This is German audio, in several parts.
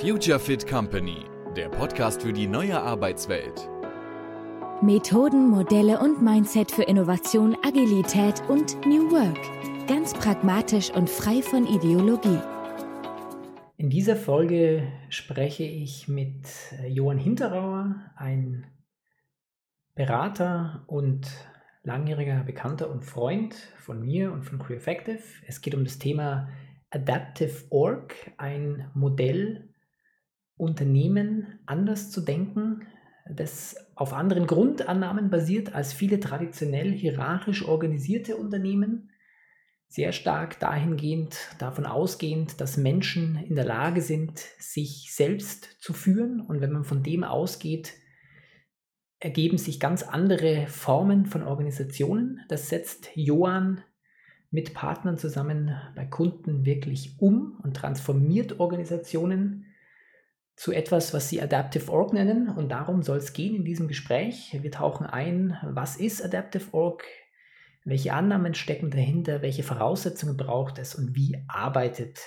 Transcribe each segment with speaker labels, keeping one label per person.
Speaker 1: Future Fit Company, der Podcast für die neue Arbeitswelt.
Speaker 2: Methoden, Modelle und Mindset für Innovation, Agilität und New Work. Ganz pragmatisch und frei von Ideologie.
Speaker 3: In dieser Folge spreche ich mit Johann Hinterauer, ein Berater und langjähriger Bekannter und Freund von mir und von Career Effective. Es geht um das Thema Adaptive Org, ein Modell, Unternehmen anders zu denken, das auf anderen Grundannahmen basiert als viele traditionell hierarchisch organisierte Unternehmen, sehr stark dahingehend, davon ausgehend, dass Menschen in der Lage sind, sich selbst zu führen. Und wenn man von dem ausgeht, ergeben sich ganz andere Formen von Organisationen. Das setzt Johann mit Partnern zusammen bei Kunden wirklich um und transformiert Organisationen zu etwas, was sie Adaptive Org nennen. Und darum soll es gehen in diesem Gespräch. Wir tauchen ein, was ist Adaptive Org, welche Annahmen stecken dahinter, welche Voraussetzungen braucht es und wie arbeitet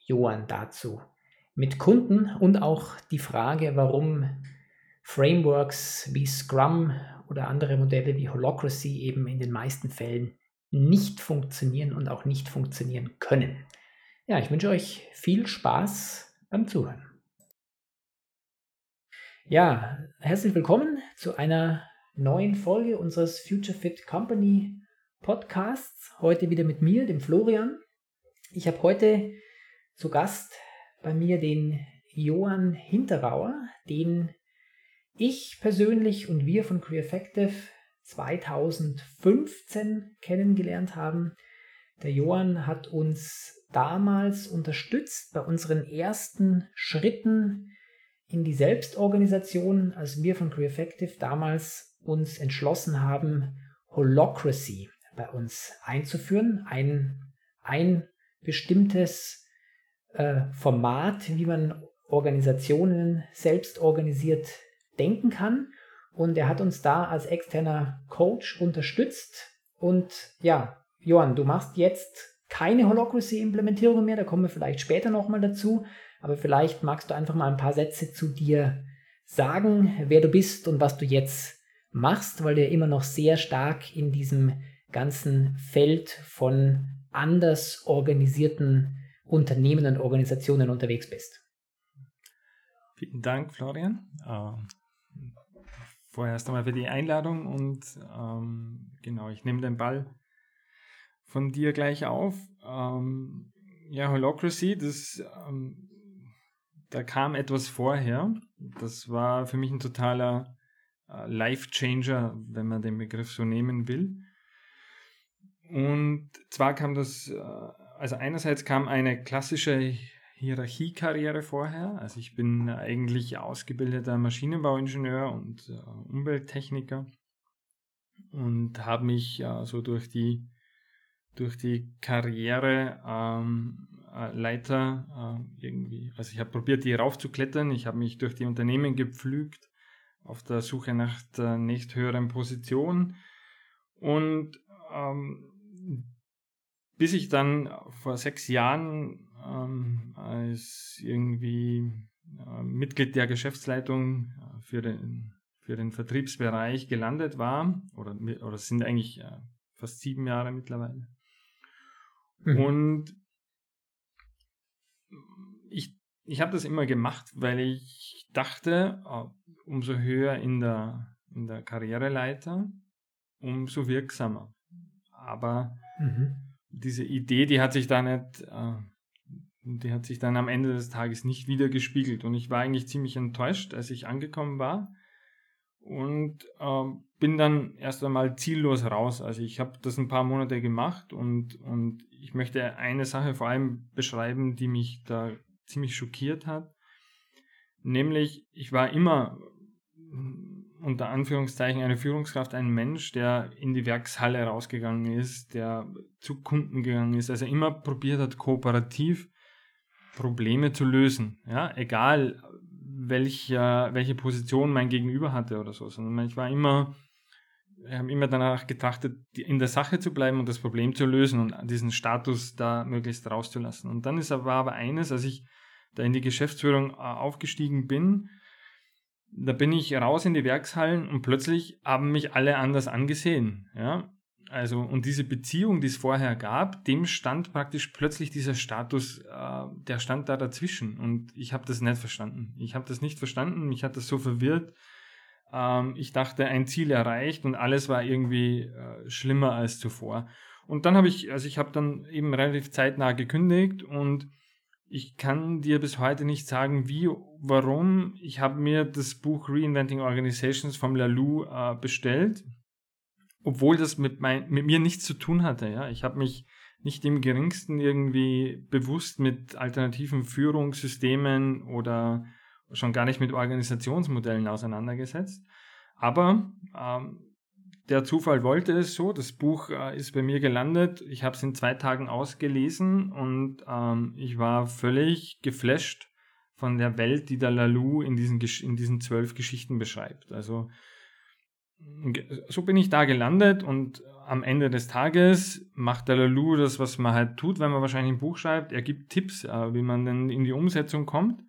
Speaker 3: Johann dazu mit Kunden und auch die Frage, warum Frameworks wie Scrum oder andere Modelle wie Holocracy eben in den meisten Fällen nicht funktionieren und auch nicht funktionieren können. Ja, ich wünsche euch viel Spaß beim Zuhören. Ja, herzlich willkommen zu einer neuen Folge unseres Future Fit Company Podcasts. Heute wieder mit mir, dem Florian. Ich habe heute zu Gast bei mir den Johann Hinterauer, den ich persönlich und wir von Effective 2015 kennengelernt haben. Der Johann hat uns damals unterstützt bei unseren ersten Schritten in die Selbstorganisation, als wir von Career Effective damals uns entschlossen haben, Holocracy bei uns einzuführen. Ein, ein bestimmtes äh, Format, wie man Organisationen selbst organisiert denken kann. Und er hat uns da als externer Coach unterstützt. Und ja, Johann, du machst jetzt keine Holocracy-Implementierung mehr, da kommen wir vielleicht später nochmal dazu. Aber vielleicht magst du einfach mal ein paar Sätze zu dir sagen, wer du bist und was du jetzt machst, weil du ja immer noch sehr stark in diesem ganzen Feld von anders organisierten Unternehmen und Organisationen unterwegs bist.
Speaker 4: Vielen Dank, Florian. Vorerst einmal für die Einladung und ähm, genau, ich nehme den Ball von dir gleich auf. Ähm, ja, Holocracy, das, ähm, da kam etwas vorher. Das war für mich ein totaler äh, Life-Changer, wenn man den Begriff so nehmen will. Und zwar kam das, äh, also einerseits kam eine klassische Hierarchiekarriere vorher. Also ich bin eigentlich ausgebildeter Maschinenbauingenieur und äh, Umwelttechniker und habe mich äh, so durch die durch die Karriere ähm, äh, Leiter äh, irgendwie, also ich habe probiert, die raufzuklettern. Ich habe mich durch die Unternehmen gepflügt auf der Suche nach der nächsthöheren Position und ähm, bis ich dann vor sechs Jahren ähm, als irgendwie äh, Mitglied der Geschäftsleitung äh, für, den, für den Vertriebsbereich gelandet war, oder, oder sind eigentlich äh, fast sieben Jahre mittlerweile. Mhm. Und ich, ich habe das immer gemacht, weil ich dachte, umso höher in der, in der Karriereleiter, umso wirksamer. Aber mhm. diese Idee, die hat sich da nicht, äh, die hat sich dann am Ende des Tages nicht wieder gespiegelt. Und ich war eigentlich ziemlich enttäuscht, als ich angekommen war. Und äh, bin dann erst einmal ziellos raus. Also ich habe das ein paar Monate gemacht und, und ich möchte eine Sache vor allem beschreiben, die mich da ziemlich schockiert hat. Nämlich, ich war immer unter Anführungszeichen eine Führungskraft, ein Mensch, der in die Werkshalle rausgegangen ist, der zu Kunden gegangen ist, also immer probiert hat, kooperativ Probleme zu lösen. Ja, egal welche, welche Position mein Gegenüber hatte oder so, sondern ich war immer, ich habe immer danach getrachtet, in der Sache zu bleiben und das Problem zu lösen und diesen Status da möglichst rauszulassen. Und dann ist aber, aber eines, als ich da in die Geschäftsführung äh, aufgestiegen bin, da bin ich raus in die Werkshallen und plötzlich haben mich alle anders angesehen. Ja? Also, und diese Beziehung, die es vorher gab, dem stand praktisch plötzlich dieser Status, äh, der stand da dazwischen. Und ich habe das nicht verstanden. Ich habe das nicht verstanden, mich hat das so verwirrt. Ähm, ich dachte, ein Ziel erreicht und alles war irgendwie äh, schlimmer als zuvor. Und dann habe ich, also ich habe dann eben relativ zeitnah gekündigt und ich kann dir bis heute nicht sagen, wie, warum. Ich habe mir das Buch Reinventing Organizations vom Lalou äh, bestellt, obwohl das mit, mein, mit mir nichts zu tun hatte. Ja? Ich habe mich nicht im geringsten irgendwie bewusst mit alternativen Führungssystemen oder schon gar nicht mit Organisationsmodellen auseinandergesetzt. Aber ähm, der Zufall wollte es so. Das Buch äh, ist bei mir gelandet. Ich habe es in zwei Tagen ausgelesen und ähm, ich war völlig geflasht von der Welt, die der Lalou in diesen, in diesen zwölf Geschichten beschreibt. Also so bin ich da gelandet und am Ende des Tages macht der Lalou das, was man halt tut, wenn man wahrscheinlich ein Buch schreibt. Er gibt Tipps, äh, wie man denn in die Umsetzung kommt.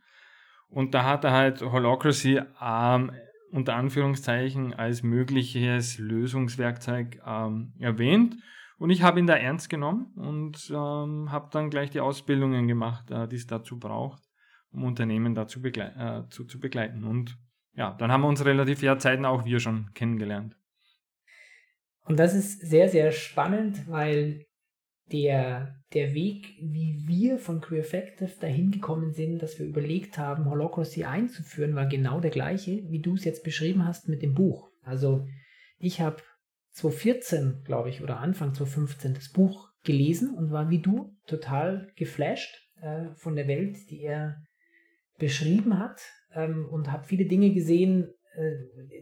Speaker 4: Und da hat er halt Holocracy ähm, unter Anführungszeichen als mögliches Lösungswerkzeug ähm, erwähnt. Und ich habe ihn da ernst genommen und ähm, habe dann gleich die Ausbildungen gemacht, äh, die es dazu braucht, um Unternehmen dazu begle äh, zu, zu begleiten. Und ja, dann haben wir uns relativ ja Zeiten auch wir schon kennengelernt.
Speaker 3: Und das ist sehr, sehr spannend, weil der, der Weg, wie wir von Crew-Effective dahin gekommen sind, dass wir überlegt haben, Holocracy einzuführen, war genau der gleiche, wie du es jetzt beschrieben hast mit dem Buch. Also ich habe 2014, glaube ich, oder Anfang 2015 das Buch gelesen und war wie du total geflasht äh, von der Welt, die er beschrieben hat ähm, und habe viele Dinge gesehen, äh,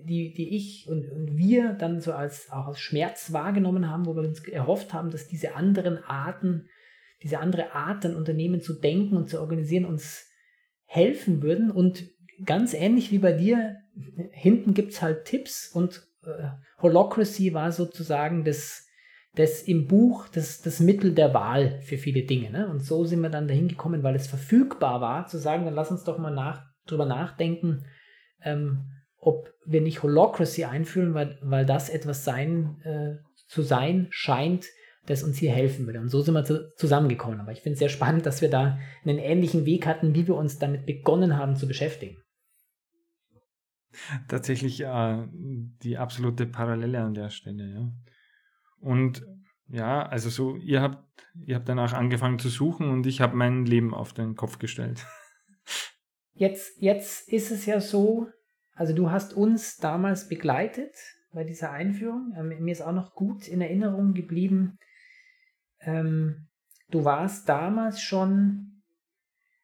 Speaker 3: die, die ich und, und wir dann so als auch als Schmerz wahrgenommen haben, wo wir uns erhofft haben, dass diese anderen Arten, diese andere Art, an Unternehmen zu denken und zu organisieren, uns helfen würden. Und ganz ähnlich wie bei dir, hinten gibt es halt Tipps und äh, Holocracy war sozusagen das, das im Buch das, das Mittel der Wahl für viele Dinge. Ne? Und so sind wir dann dahin gekommen, weil es verfügbar war, zu sagen, dann lass uns doch mal nach, drüber nachdenken, ähm, ob wir nicht Holocracy einführen, weil, weil das etwas sein, äh, zu sein scheint, das uns hier helfen würde. Und so sind wir zu, zusammengekommen. Aber ich finde es sehr spannend, dass wir da einen ähnlichen Weg hatten, wie wir uns damit begonnen haben zu beschäftigen.
Speaker 4: Tatsächlich äh, die absolute Parallele an der Stelle, ja. Und ja, also so, ihr habt, ihr habt danach angefangen zu suchen und ich habe mein Leben auf den Kopf gestellt.
Speaker 3: Jetzt, jetzt ist es ja so, also du hast uns damals begleitet bei dieser Einführung. Ähm, mir ist auch noch gut in Erinnerung geblieben. Ähm, du warst damals schon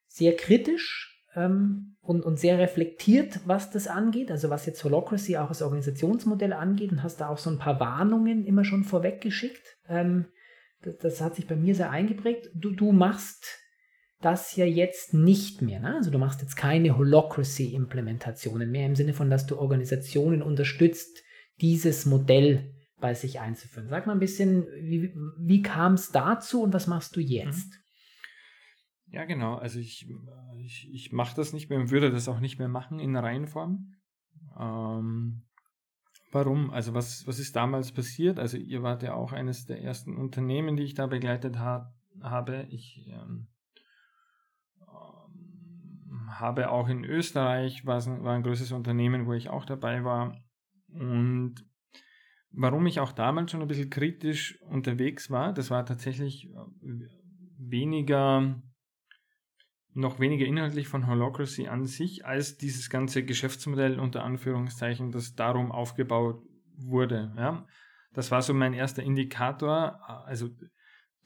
Speaker 3: sehr kritisch ähm, und, und sehr reflektiert, was das angeht, also was jetzt Holocracy auch als Organisationsmodell angeht und hast da auch so ein paar Warnungen immer schon vorweggeschickt. Ähm, das, das, hat sich bei mir sehr eingeprägt. Du, du machst das ja jetzt nicht mehr. Ne? Also du machst jetzt keine Holocracy-Implementationen mehr im Sinne von, dass du Organisationen unterstützt, dieses Modell bei sich einzuführen. Sag mal ein bisschen, wie, wie kam es dazu und was machst du jetzt? Mhm.
Speaker 4: Ja, genau. Also ich, ich, ich mache das nicht mehr und würde das auch nicht mehr machen in Reihenform. Ähm, warum? Also was, was ist damals passiert? Also ihr wart ja auch eines der ersten Unternehmen, die ich da begleitet ha habe. Ich ähm, habe auch in Österreich, war ein größeres Unternehmen, wo ich auch dabei war. Und warum ich auch damals schon ein bisschen kritisch unterwegs war, das war tatsächlich äh, weniger, noch weniger inhaltlich von Holocracy an sich, als dieses ganze Geschäftsmodell unter Anführungszeichen, das darum aufgebaut wurde. Ja? Das war so mein erster Indikator. Also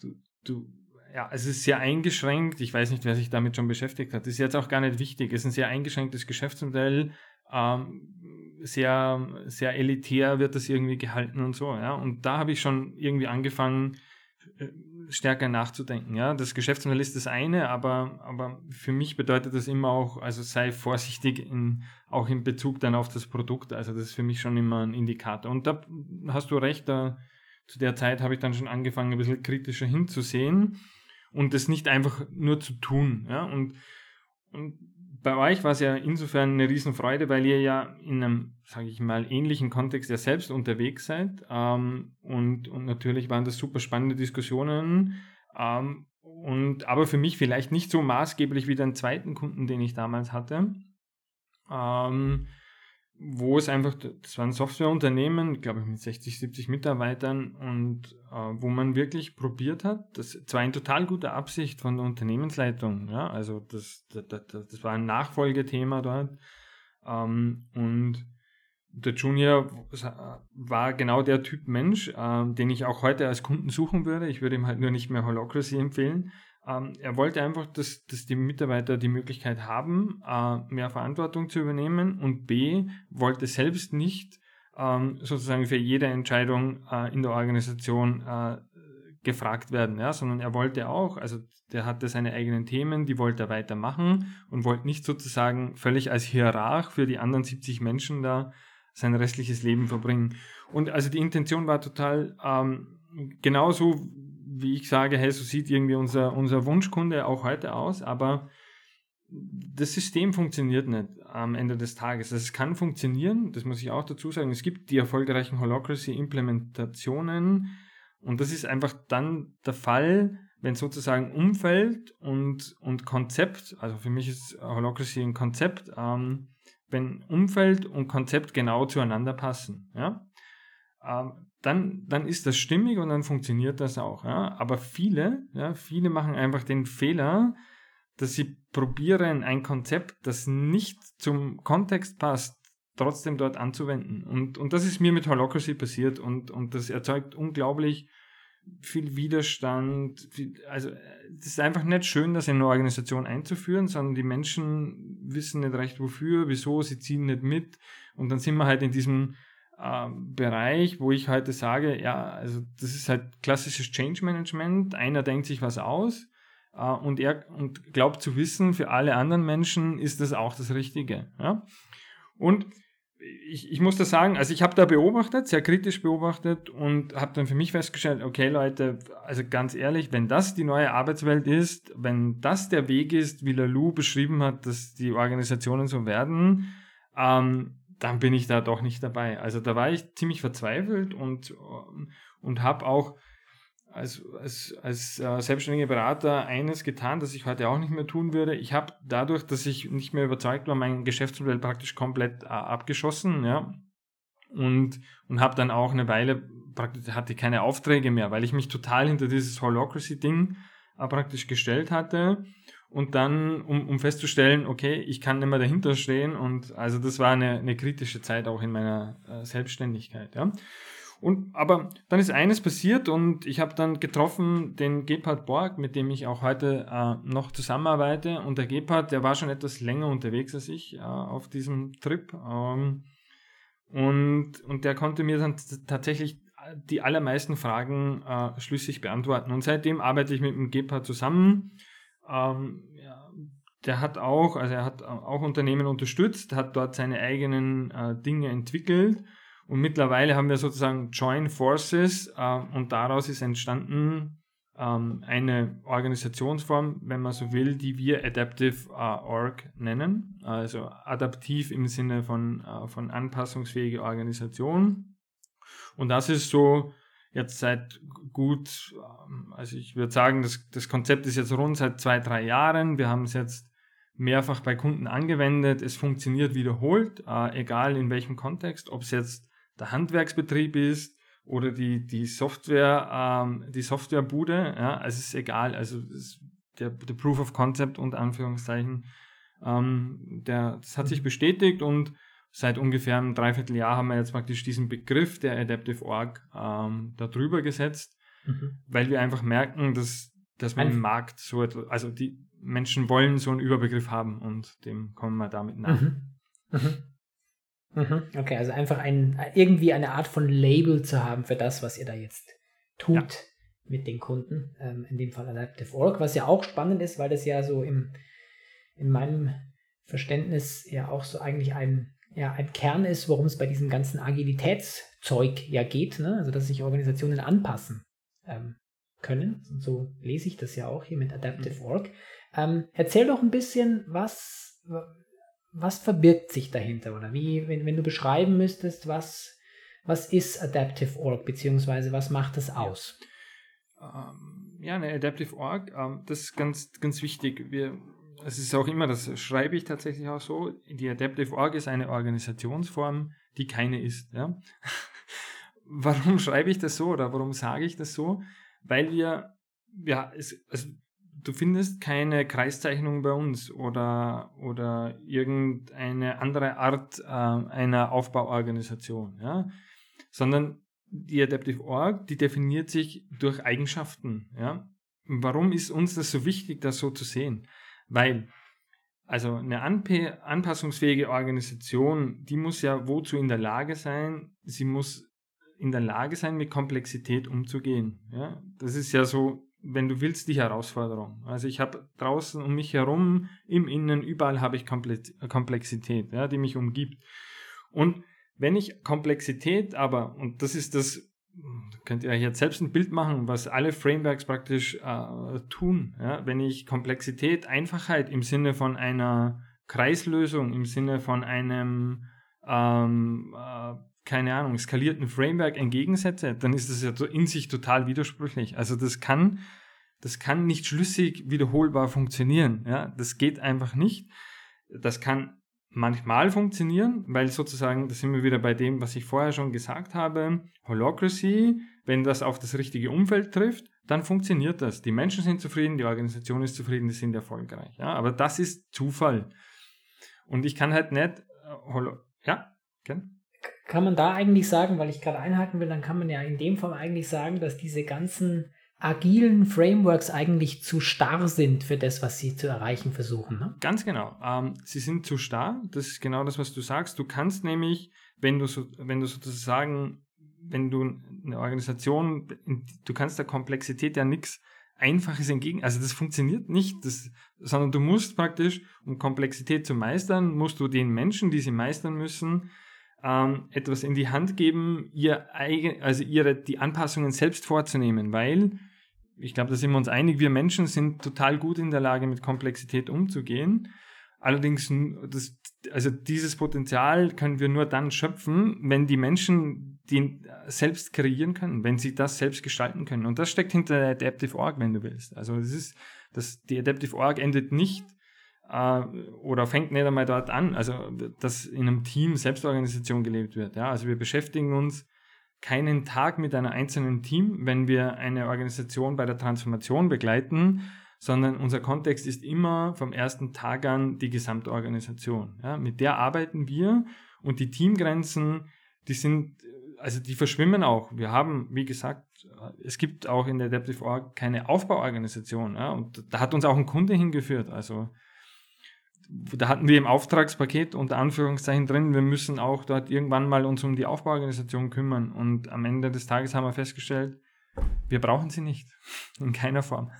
Speaker 4: du, du ja, es ist sehr eingeschränkt. Ich weiß nicht, wer sich damit schon beschäftigt hat. Ist jetzt auch gar nicht wichtig. Es ist ein sehr eingeschränktes Geschäftsmodell. Ähm, sehr, sehr elitär wird das irgendwie gehalten und so. Ja. Und da habe ich schon irgendwie angefangen, äh, stärker nachzudenken. Ja. Das Geschäftsmodell ist das eine, aber, aber für mich bedeutet das immer auch, also sei vorsichtig in, auch in Bezug dann auf das Produkt. Also das ist für mich schon immer ein Indikator. Und da hast du recht, da, zu der Zeit habe ich dann schon angefangen, ein bisschen kritischer hinzusehen und das nicht einfach nur zu tun. Ja? Und, und bei euch war es ja insofern eine Riesenfreude, weil ihr ja in einem, sage ich mal, ähnlichen Kontext ja selbst unterwegs seid. Ähm, und, und natürlich waren das super spannende Diskussionen. Ähm, und aber für mich vielleicht nicht so maßgeblich wie den zweiten Kunden, den ich damals hatte. Ähm, wo es einfach, das war ein Softwareunternehmen, glaube ich, mit 60, 70 Mitarbeitern und äh, wo man wirklich probiert hat, das zwar in total guter Absicht von der Unternehmensleitung, ja, also das, das, das, das war ein Nachfolgethema dort ähm, und der Junior war genau der Typ Mensch, äh, den ich auch heute als Kunden suchen würde. Ich würde ihm halt nur nicht mehr Holocracy empfehlen, ähm, er wollte einfach, dass, dass die Mitarbeiter die Möglichkeit haben, äh, mehr Verantwortung zu übernehmen und B, wollte selbst nicht ähm, sozusagen für jede Entscheidung äh, in der Organisation äh, gefragt werden, ja, sondern er wollte auch, also der hatte seine eigenen Themen, die wollte er weitermachen und wollte nicht sozusagen völlig als Hierarch für die anderen 70 Menschen da sein restliches Leben verbringen. Und also die Intention war total ähm, genauso, wie ich sage, hey, so sieht irgendwie unser, unser Wunschkunde auch heute aus, aber das System funktioniert nicht am Ende des Tages. Also es kann funktionieren, das muss ich auch dazu sagen. Es gibt die erfolgreichen Holocracy-Implementationen und das ist einfach dann der Fall, wenn sozusagen Umfeld und, und Konzept, also für mich ist Holocracy ein Konzept, ähm, wenn Umfeld und Konzept genau zueinander passen. Ja? Ähm, dann, dann ist das stimmig und dann funktioniert das auch. Ja? Aber viele, ja, viele machen einfach den Fehler, dass sie probieren, ein Konzept, das nicht zum Kontext passt, trotzdem dort anzuwenden. Und, und das ist mir mit Holocracy passiert und, und das erzeugt unglaublich viel Widerstand. Viel, also es ist einfach nicht schön, das in eine Organisation einzuführen, sondern die Menschen wissen nicht recht wofür, wieso, sie ziehen nicht mit. Und dann sind wir halt in diesem ähm, Bereich, wo ich heute sage, ja, also das ist halt klassisches Change Management. Einer denkt sich was aus äh, und er und glaubt zu wissen, für alle anderen Menschen ist das auch das Richtige. Ja? Und ich, ich muss das sagen, also ich habe da beobachtet, sehr kritisch beobachtet und habe dann für mich festgestellt, okay Leute, also ganz ehrlich, wenn das die neue Arbeitswelt ist, wenn das der Weg ist, wie Lalou beschrieben hat, dass die Organisationen so werden, ähm, dann bin ich da doch nicht dabei. Also da war ich ziemlich verzweifelt und, und habe auch als, als, als äh, selbstständiger Berater eines getan, das ich heute auch nicht mehr tun würde. Ich habe dadurch, dass ich nicht mehr überzeugt war, mein Geschäftsmodell praktisch komplett äh, abgeschossen, ja. Und, und habe dann auch eine Weile praktisch hatte keine Aufträge mehr, weil ich mich total hinter dieses Holocracy-Ding äh, praktisch gestellt hatte und dann, um, um festzustellen, okay, ich kann nicht mehr dahinter stehen und also das war eine, eine kritische Zeit auch in meiner äh, Selbstständigkeit, ja. Und, aber dann ist eines passiert und ich habe dann getroffen den Gebhard Borg, mit dem ich auch heute äh, noch zusammenarbeite. Und der Gebhard, der war schon etwas länger unterwegs als ich äh, auf diesem Trip. Ähm, und, und der konnte mir dann tatsächlich die allermeisten Fragen äh, schlüssig beantworten. Und seitdem arbeite ich mit dem Gebhard zusammen ähm, ja, der hat auch, also er hat auch Unternehmen unterstützt, hat dort seine eigenen äh, Dinge entwickelt und mittlerweile haben wir sozusagen Join Forces äh, und daraus ist entstanden ähm, eine Organisationsform, wenn man so will, die wir Adaptive äh, Org nennen, also adaptiv im Sinne von, äh, von anpassungsfähige Organisation. Und das ist so jetzt seit gut, ähm, also ich würde sagen, das, das Konzept ist jetzt rund seit zwei, drei Jahren. Wir haben es jetzt mehrfach bei Kunden angewendet. Es funktioniert wiederholt, äh, egal in welchem Kontext, ob es jetzt der Handwerksbetrieb ist oder die, die Software, ähm, die Softwarebude, ja, es ist egal. Also es, der, der Proof of Concept und Anführungszeichen, ähm, der, das hat sich bestätigt und seit ungefähr einem Dreivierteljahr haben wir jetzt praktisch diesen Begriff der Adaptive Org ähm, darüber gesetzt, mhm. weil wir einfach merken, dass, dass man im Markt so etwas, also die Menschen wollen so einen Überbegriff haben und dem kommen wir damit nach. Mhm.
Speaker 3: Mhm. Mhm. Okay, also einfach ein, irgendwie eine Art von Label zu haben für das, was ihr da jetzt tut ja. mit den Kunden, ähm, in dem Fall Adaptive Org, was ja auch spannend ist, weil das ja so im, in meinem Verständnis ja auch so eigentlich ein ja ein Kern ist, worum es bei diesem ganzen Agilitätszeug ja geht, ne? also dass sich Organisationen anpassen ähm, können. Und so lese ich das ja auch hier mit Adaptive Org. Ähm, erzähl doch ein bisschen, was, was verbirgt sich dahinter oder wie, wenn, wenn du beschreiben müsstest, was, was ist Adaptive Org, beziehungsweise was macht das aus?
Speaker 4: Ähm, ja, eine Adaptive Org, ähm, das ist ganz, ganz wichtig. Wir, es ist auch immer, das schreibe ich tatsächlich auch so, die Adaptive Org ist eine Organisationsform, die keine ist. Ja? warum schreibe ich das so oder warum sage ich das so? Weil wir, ja, es, also du findest keine Kreiszeichnung bei uns oder, oder irgendeine andere Art äh, einer Aufbauorganisation, ja? sondern die Adaptive Org, die definiert sich durch Eigenschaften. Ja? Warum ist uns das so wichtig, das so zu sehen? Weil, also eine anp anpassungsfähige Organisation, die muss ja wozu in der Lage sein? Sie muss in der Lage sein, mit Komplexität umzugehen. Ja? Das ist ja so wenn du willst, die Herausforderung. Also ich habe draußen um mich herum, im Innen, überall habe ich Komplexität, ja, die mich umgibt. Und wenn ich Komplexität aber, und das ist das, könnt ihr euch jetzt selbst ein Bild machen, was alle Frameworks praktisch äh, tun. Ja? Wenn ich Komplexität, Einfachheit im Sinne von einer Kreislösung, im Sinne von einem ähm, äh, keine Ahnung, skalierten Framework entgegensetze, dann ist das ja in sich total widersprüchlich. Also das kann, das kann nicht schlüssig wiederholbar funktionieren. Ja, das geht einfach nicht. Das kann manchmal funktionieren, weil sozusagen, da sind wir wieder bei dem, was ich vorher schon gesagt habe, Holocracy, wenn das auf das richtige Umfeld trifft, dann funktioniert das. Die Menschen sind zufrieden, die Organisation ist zufrieden, die sind erfolgreich. Ja, aber das ist Zufall. Und ich kann halt nicht, äh, ja, kennen?
Speaker 3: Kann man da eigentlich sagen, weil ich gerade einhaken will, dann kann man ja in dem Fall eigentlich sagen, dass diese ganzen agilen Frameworks eigentlich zu starr sind für das, was sie zu erreichen versuchen. Ne?
Speaker 4: Ganz genau. Ähm, sie sind zu starr. Das ist genau das, was du sagst. Du kannst nämlich, wenn du, so, wenn du sozusagen, wenn du eine Organisation, du kannst der Komplexität ja nichts Einfaches entgegen, also das funktioniert nicht, das, sondern du musst praktisch, um Komplexität zu meistern, musst du den Menschen, die sie meistern müssen, ähm, etwas in die Hand geben, ihr eigen, also ihre, die Anpassungen selbst vorzunehmen, weil ich glaube, da sind wir uns einig, wir Menschen sind total gut in der Lage, mit Komplexität umzugehen. Allerdings, das, also dieses Potenzial können wir nur dann schöpfen, wenn die Menschen den selbst kreieren können, wenn sie das selbst gestalten können. Und das steckt hinter der Adaptive Org, wenn du willst. Also das ist, das, die Adaptive Org endet nicht äh, oder fängt nicht einmal dort an, also dass in einem Team Selbstorganisation gelebt wird. Ja? Also wir beschäftigen uns keinen Tag mit einem einzelnen Team, wenn wir eine Organisation bei der Transformation begleiten, sondern unser Kontext ist immer vom ersten Tag an die Gesamtorganisation. Ja? Mit der arbeiten wir und die Teamgrenzen, die sind also die verschwimmen auch. Wir haben, wie gesagt, es gibt auch in der Adaptive Org keine Aufbauorganisation. Ja, und da hat uns auch ein Kunde hingeführt. Also da hatten wir im Auftragspaket unter Anführungszeichen drin, wir müssen auch dort irgendwann mal uns um die Aufbauorganisation kümmern. Und am Ende des Tages haben wir festgestellt, wir brauchen sie nicht. In keiner Form.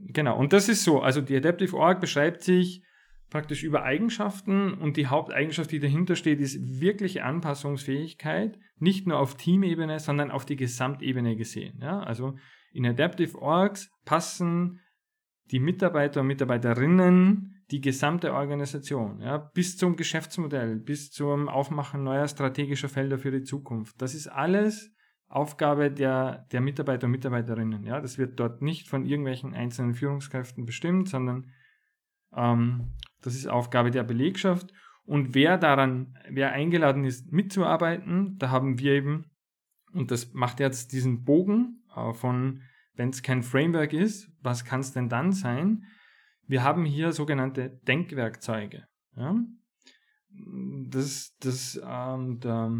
Speaker 4: Genau, und das ist so. Also die Adaptive Org beschreibt sich praktisch über Eigenschaften und die Haupteigenschaft, die dahinter steht, ist wirkliche Anpassungsfähigkeit, nicht nur auf Teamebene, sondern auf die Gesamtebene gesehen. Ja, also in Adaptive Orgs passen die Mitarbeiter und Mitarbeiterinnen, die gesamte Organisation, ja, bis zum Geschäftsmodell, bis zum Aufmachen neuer strategischer Felder für die Zukunft. Das ist alles Aufgabe der, der Mitarbeiter und Mitarbeiterinnen. Ja, das wird dort nicht von irgendwelchen einzelnen Führungskräften bestimmt, sondern ähm, das ist Aufgabe der Belegschaft. Und wer daran, wer eingeladen ist, mitzuarbeiten, da haben wir eben, und das macht jetzt diesen Bogen äh, von wenn es kein Framework ist, was kann es denn dann sein? Wir haben hier sogenannte Denkwerkzeuge. Ja? Das, das ähm, der,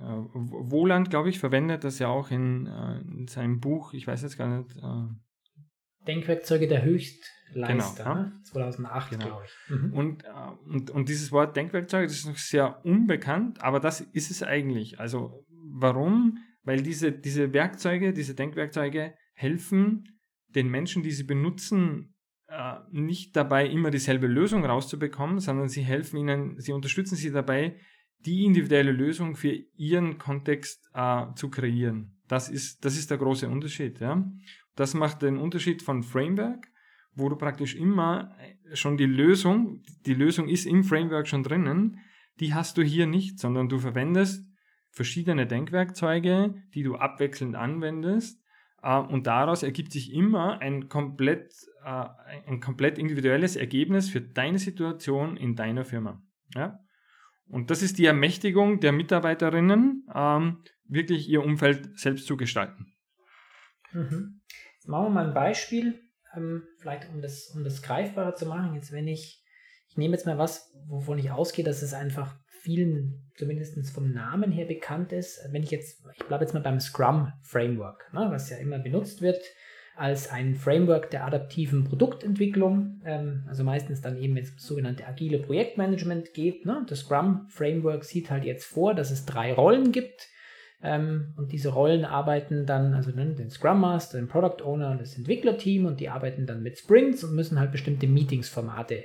Speaker 4: äh, Wohland, glaube ich, verwendet das ja auch in, äh, in, seinem Buch, ich weiß jetzt gar nicht. Äh,
Speaker 3: Denkwerkzeuge der Höchstleister, genau, ja? 2008,
Speaker 4: genau. glaube ich. Mhm. Und, äh, und, und dieses Wort Denkwerkzeuge, das ist noch sehr unbekannt, aber das ist es eigentlich. Also warum? Weil diese, diese Werkzeuge, diese Denkwerkzeuge helfen den Menschen, die sie benutzen, äh, nicht dabei, immer dieselbe Lösung rauszubekommen, sondern sie helfen ihnen, sie unterstützen sie dabei, die individuelle Lösung für ihren Kontext äh, zu kreieren. Das ist, das ist der große Unterschied. Ja? Das macht den Unterschied von Framework, wo du praktisch immer schon die Lösung, die Lösung ist im Framework schon drinnen, die hast du hier nicht, sondern du verwendest verschiedene Denkwerkzeuge, die du abwechselnd anwendest äh, und daraus ergibt sich immer ein komplett, äh, ein komplett individuelles Ergebnis für deine Situation in deiner Firma. Und das ist die Ermächtigung der Mitarbeiterinnen, ähm, wirklich ihr Umfeld selbst zu gestalten.
Speaker 3: Mhm. Jetzt machen wir mal ein Beispiel, ähm, vielleicht um das, um das greifbarer zu machen. Jetzt, wenn ich, ich nehme jetzt mal was, wovon ich ausgehe, dass es einfach vielen, zumindest vom Namen her bekannt ist. Wenn ich jetzt, ich bleibe jetzt mal beim Scrum Framework, ne, was ja immer benutzt wird als ein Framework der adaptiven Produktentwicklung, ähm, also meistens dann eben, wenn es um sogenannte agile Projektmanagement geht. Ne? Das Scrum Framework sieht halt jetzt vor, dass es drei Rollen gibt. Ähm, und diese Rollen arbeiten dann, also ne, den Scrum Master, den Product Owner und das Entwicklerteam und die arbeiten dann mit Sprints und müssen halt bestimmte Meetingsformate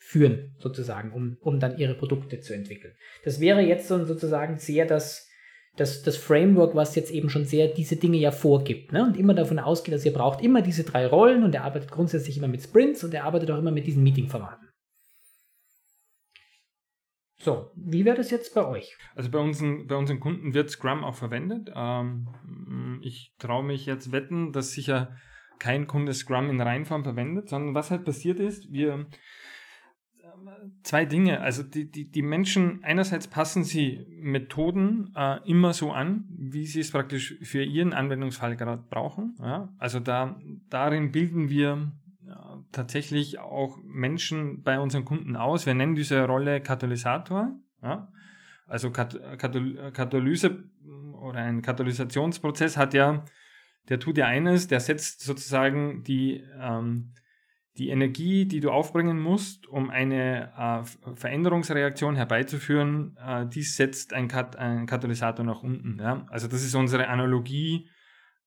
Speaker 3: durchführen, sozusagen, um, um dann ihre Produkte zu entwickeln. Das wäre jetzt so, sozusagen sehr das das, das Framework, was jetzt eben schon sehr diese Dinge ja vorgibt ne? und immer davon ausgeht, dass ihr braucht immer diese drei Rollen und er arbeitet grundsätzlich immer mit Sprints und er arbeitet auch immer mit diesen Meeting-Formaten. So, wie wäre das jetzt bei euch?
Speaker 4: Also bei unseren, bei unseren Kunden wird Scrum auch verwendet. Ähm, ich traue mich jetzt wetten, dass sicher kein Kunde Scrum in Reihenform verwendet, sondern was halt passiert ist, wir zwei Dinge. Also die, die, die Menschen, einerseits passen sie Methoden äh, immer so an, wie sie es praktisch für ihren Anwendungsfall gerade brauchen. Ja? Also da, darin bilden wir ja, tatsächlich auch Menschen bei unseren Kunden aus. Wir nennen diese Rolle Katalysator. Ja? Also Kat Katal Katalyse oder ein Katalysationsprozess hat ja, der tut ja eines, der setzt sozusagen die ähm, die Energie, die du aufbringen musst, um eine äh, Veränderungsreaktion herbeizuführen, äh, die setzt ein, Kat ein, Katalysator nach unten. Ja? Also das ist unsere Analogie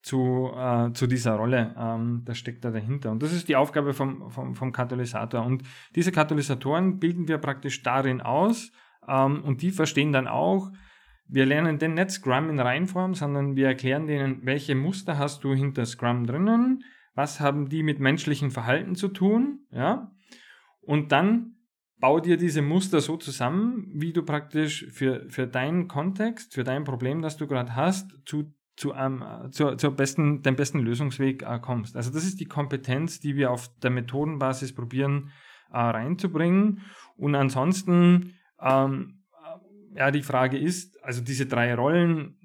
Speaker 4: zu, äh, zu dieser Rolle. Ähm, das steckt da dahinter. Und das ist die Aufgabe vom, vom, vom Katalysator. Und diese Katalysatoren bilden wir praktisch darin aus ähm, und die verstehen dann auch, wir lernen den nicht Scrum in Reihenform, sondern wir erklären denen, welche Muster hast du hinter Scrum drinnen, was haben die mit menschlichem Verhalten zu tun, ja, und dann bau dir diese Muster so zusammen, wie du praktisch für, für deinen Kontext, für dein Problem, das du gerade hast, zu, zu, ähm, zur, zur besten, dem besten Lösungsweg äh, kommst. Also das ist die Kompetenz, die wir auf der Methodenbasis probieren äh, reinzubringen. Und ansonsten, ähm, äh, ja, die Frage ist, also diese drei Rollen,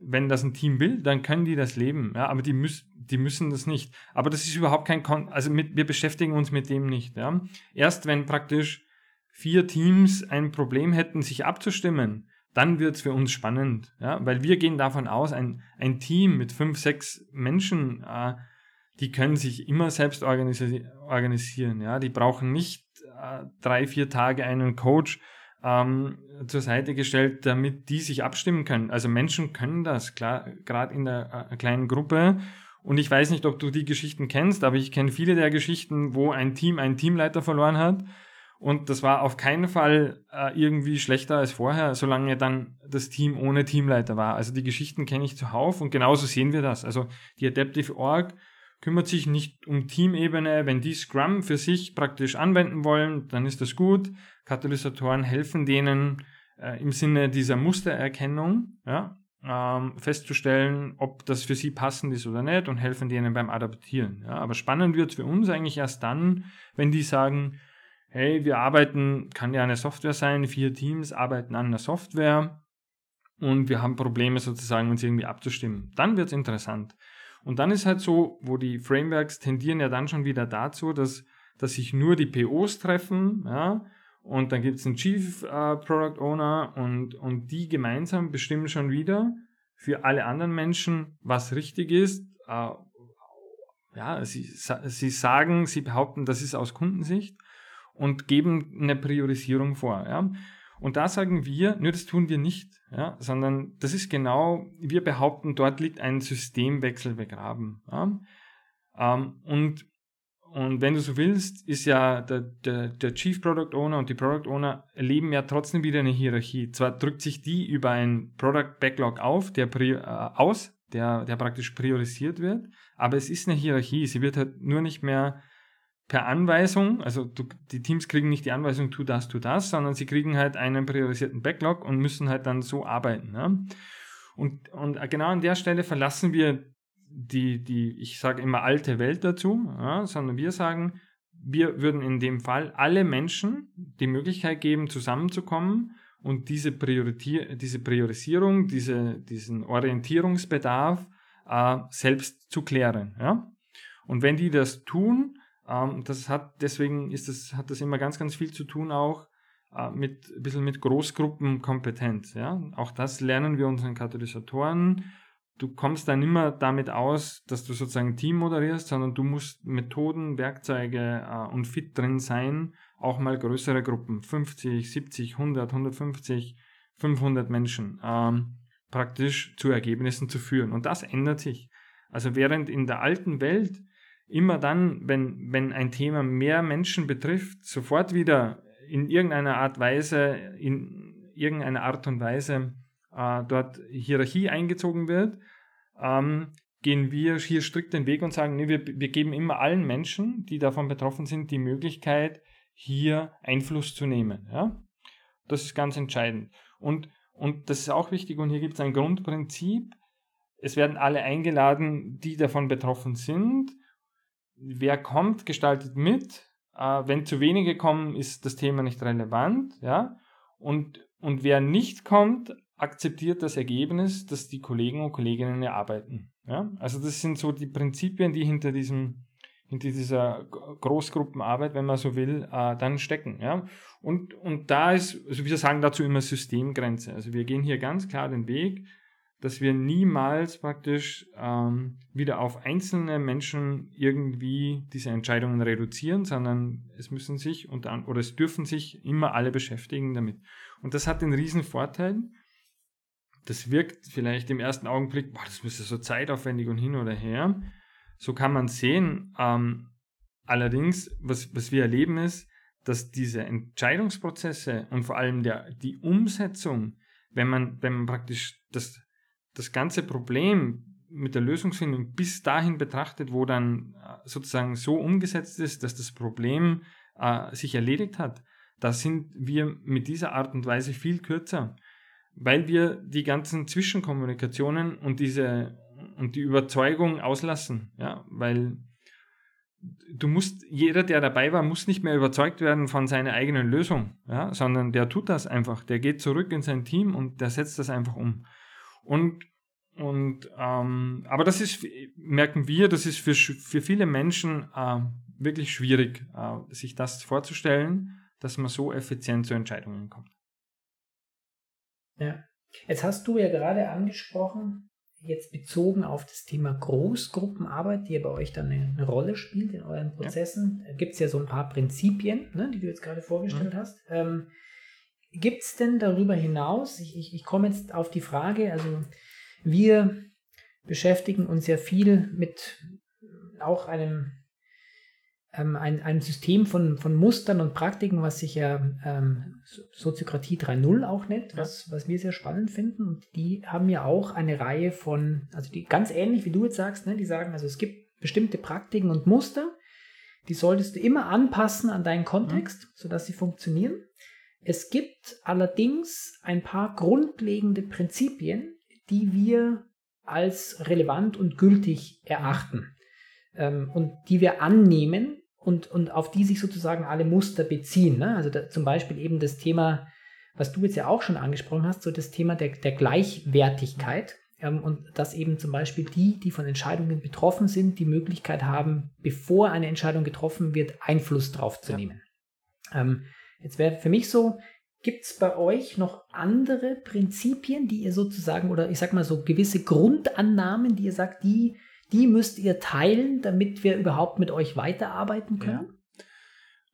Speaker 4: wenn das ein Team will, dann können die das leben. Ja, aber die müssen die müssen das nicht. Aber das ist überhaupt kein, Kon also mit, wir beschäftigen uns mit dem nicht. Ja. Erst wenn praktisch vier Teams ein Problem hätten, sich abzustimmen, dann wird es für uns spannend. Ja. Weil wir gehen davon aus, ein, ein Team mit fünf, sechs Menschen, äh, die können sich immer selbst organisi organisieren. Ja. Die brauchen nicht äh, drei, vier Tage einen Coach, ähm, zur Seite gestellt, damit die sich abstimmen können. Also Menschen können das, klar, gerade in der äh, kleinen Gruppe und ich weiß nicht, ob du die Geschichten kennst, aber ich kenne viele der Geschichten, wo ein Team einen Teamleiter verloren hat. Und das war auf keinen Fall äh, irgendwie schlechter als vorher, solange dann das Team ohne Teamleiter war. Also die Geschichten kenne ich zuhauf und genauso sehen wir das. Also die Adaptive Org kümmert sich nicht um Teamebene. Wenn die Scrum für sich praktisch anwenden wollen, dann ist das gut. Katalysatoren helfen denen äh, im Sinne dieser Mustererkennung. Ja? Ähm, festzustellen, ob das für sie passend ist oder nicht und helfen denen beim Adaptieren. Ja, aber spannend wird es für uns eigentlich erst dann, wenn die sagen, hey, wir arbeiten, kann ja eine Software sein, vier Teams arbeiten an einer Software und wir haben Probleme sozusagen, uns irgendwie abzustimmen. Dann wird es interessant. Und dann ist halt so, wo die Frameworks tendieren ja dann schon wieder dazu, dass, dass sich nur die POs treffen, ja, und dann gibt es einen Chief äh, Product Owner und, und die gemeinsam bestimmen schon wieder für alle anderen Menschen, was richtig ist. Äh, ja, sie, sie sagen, sie behaupten, das ist aus Kundensicht und geben eine Priorisierung vor. Ja. Und da sagen wir, nö, das tun wir nicht, ja, sondern das ist genau, wir behaupten, dort liegt ein Systemwechsel begraben. Ja. Ähm, und und wenn du so willst, ist ja der, der, der, Chief Product Owner und die Product Owner erleben ja trotzdem wieder eine Hierarchie. Zwar drückt sich die über ein Product Backlog auf, der äh, aus, der, der praktisch priorisiert wird. Aber es ist eine Hierarchie. Sie wird halt nur nicht mehr per Anweisung, also du, die Teams kriegen nicht die Anweisung, tu das, tu das, sondern sie kriegen halt einen priorisierten Backlog und müssen halt dann so arbeiten. Ja? Und, und genau an der Stelle verlassen wir die, die, ich sage immer alte Welt dazu, ja, sondern wir sagen, wir würden in dem Fall alle Menschen die Möglichkeit geben, zusammenzukommen und diese, Prioritier diese Priorisierung, diese, diesen Orientierungsbedarf äh, selbst zu klären. Ja? Und wenn die das tun, ähm, das hat deswegen ist das, hat das immer ganz, ganz viel zu tun auch äh, mit ein bisschen mit Großgruppenkompetenz. Ja? Auch das lernen wir unseren Katalysatoren du kommst dann immer damit aus, dass du sozusagen Team moderierst, sondern du musst Methoden, Werkzeuge äh, und fit drin sein, auch mal größere Gruppen, 50, 70, 100, 150, 500 Menschen, ähm, praktisch zu Ergebnissen zu führen. Und das ändert sich. Also während in der alten Welt immer dann, wenn, wenn ein Thema mehr Menschen betrifft, sofort wieder in irgendeiner Art Weise, in irgendeiner Art und Weise äh, dort Hierarchie eingezogen wird, ähm, gehen wir hier strikt den Weg und sagen, nee, wir, wir geben immer allen Menschen, die davon betroffen sind, die Möglichkeit, hier Einfluss zu nehmen. Ja? Das ist ganz entscheidend. Und, und das ist auch wichtig, und hier gibt es ein Grundprinzip. Es werden alle eingeladen, die davon betroffen sind. Wer kommt, gestaltet mit. Äh, wenn zu wenige kommen, ist das Thema nicht relevant. Ja? Und, und wer nicht kommt, akzeptiert das Ergebnis, dass die Kollegen und Kolleginnen erarbeiten. Ja? Also das sind so die Prinzipien, die hinter diesem hinter dieser Großgruppenarbeit, wenn man so will, äh, dann stecken. Ja? Und, und da ist, also wir sagen dazu immer Systemgrenze. Also wir gehen hier ganz klar den Weg, dass wir niemals praktisch ähm, wieder auf einzelne Menschen irgendwie diese Entscheidungen reduzieren, sondern es müssen sich und oder es dürfen sich immer alle beschäftigen damit. Und das hat den riesen Vorteil, das wirkt vielleicht im ersten Augenblick, boah, das müsste so zeitaufwendig und hin oder her. So kann man sehen. Ähm, allerdings, was, was wir erleben ist, dass diese Entscheidungsprozesse und vor allem der, die Umsetzung, wenn man, wenn man praktisch das, das ganze Problem mit der Lösungsfindung bis dahin betrachtet, wo dann äh, sozusagen so umgesetzt ist, dass das Problem äh, sich erledigt hat, da sind wir mit dieser Art und Weise viel kürzer weil wir die ganzen Zwischenkommunikationen und diese und die Überzeugung auslassen, ja, weil du musst, jeder, der dabei war, muss nicht mehr überzeugt werden von seiner eigenen Lösung, ja, sondern der tut das einfach, der geht zurück in sein Team und der setzt das einfach um. Und, und ähm, aber das ist, merken wir, das ist für, für viele Menschen äh, wirklich schwierig, äh, sich das vorzustellen, dass man so effizient zu Entscheidungen kommt.
Speaker 3: Ja. Jetzt hast du ja gerade angesprochen, jetzt bezogen auf das Thema Großgruppenarbeit, die ja bei euch dann eine, eine Rolle spielt in euren Prozessen, ja. gibt es ja so ein paar Prinzipien, ne, die du jetzt gerade vorgestellt mhm. hast. Ähm, gibt es denn darüber hinaus, ich, ich, ich komme jetzt auf die Frage, also wir beschäftigen uns ja viel mit auch einem ähm, ein, ein System von, von Mustern und Praktiken, was sich ja ähm, Soziokratie 3.0 auch nennt, was, was wir sehr spannend finden. Und die haben ja auch eine Reihe von, also die ganz ähnlich wie du jetzt sagst, ne, die sagen, also es gibt bestimmte Praktiken und Muster, die solltest du immer anpassen an deinen Kontext, mhm. sodass sie funktionieren. Es gibt allerdings ein paar grundlegende Prinzipien, die wir als relevant und gültig erachten ähm, und die wir annehmen, und, und auf die sich sozusagen alle Muster beziehen. Ne? Also da, zum Beispiel eben das Thema, was du jetzt ja auch schon angesprochen hast, so das Thema der, der Gleichwertigkeit. Ähm, und dass eben zum Beispiel die, die von Entscheidungen betroffen sind, die Möglichkeit haben, bevor eine Entscheidung getroffen wird, Einfluss drauf zu ja. nehmen. Ähm, jetzt wäre für mich so, Gibt es bei euch noch andere Prinzipien, die ihr sozusagen, oder ich sag mal so gewisse Grundannahmen, die ihr sagt, die die müsst ihr teilen, damit wir überhaupt mit euch weiterarbeiten können? Ja,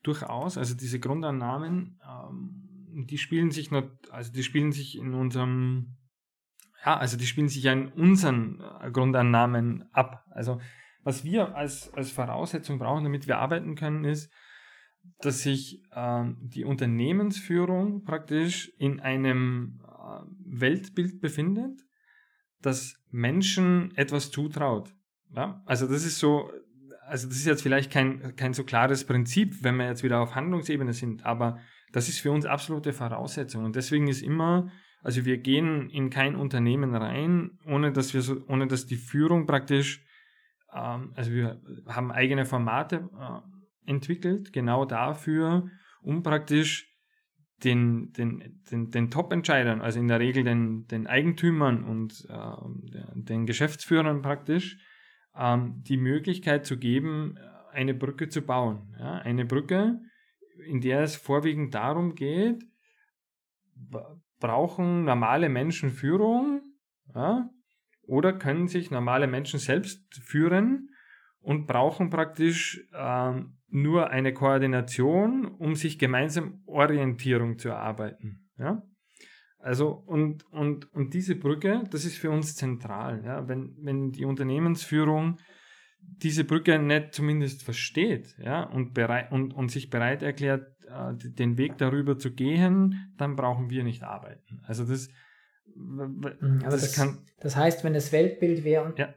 Speaker 4: durchaus. Also diese Grundannahmen, ähm, die spielen sich not, also die spielen sich in unserem, ja, also die spielen sich ja in unseren äh, Grundannahmen ab. Also was wir als, als Voraussetzung brauchen, damit wir arbeiten können, ist, dass sich ähm, die Unternehmensführung praktisch in einem äh, Weltbild befindet, dass Menschen etwas zutraut. Ja? Also das ist so, also das ist jetzt vielleicht kein, kein so klares Prinzip, wenn wir jetzt wieder auf Handlungsebene sind, aber das ist für uns absolute Voraussetzung. Und deswegen ist immer, also wir gehen in kein Unternehmen rein, ohne dass wir so, ohne dass die Führung praktisch, ähm, also wir haben eigene Formate äh, entwickelt, genau dafür, um praktisch den, den, den, den Top-Entscheidern, also in der Regel den, den Eigentümern und äh, den Geschäftsführern praktisch, ähm, die Möglichkeit zu geben, eine Brücke zu bauen. Ja? Eine Brücke, in der es vorwiegend darum geht, brauchen normale Menschen Führung ja? oder können sich normale Menschen selbst führen und brauchen praktisch äh, nur eine Koordination, um sich gemeinsam Orientierung zu erarbeiten. Ja? Also, und, und, und diese Brücke, das ist für uns zentral. Ja? Wenn, wenn die Unternehmensführung diese Brücke nicht zumindest versteht ja, und, bereit, und, und sich bereit erklärt, äh, den Weg darüber zu gehen, dann brauchen wir nicht arbeiten. Also das,
Speaker 3: mhm, das, das, kann, das heißt, wenn das Weltbild wäre, ja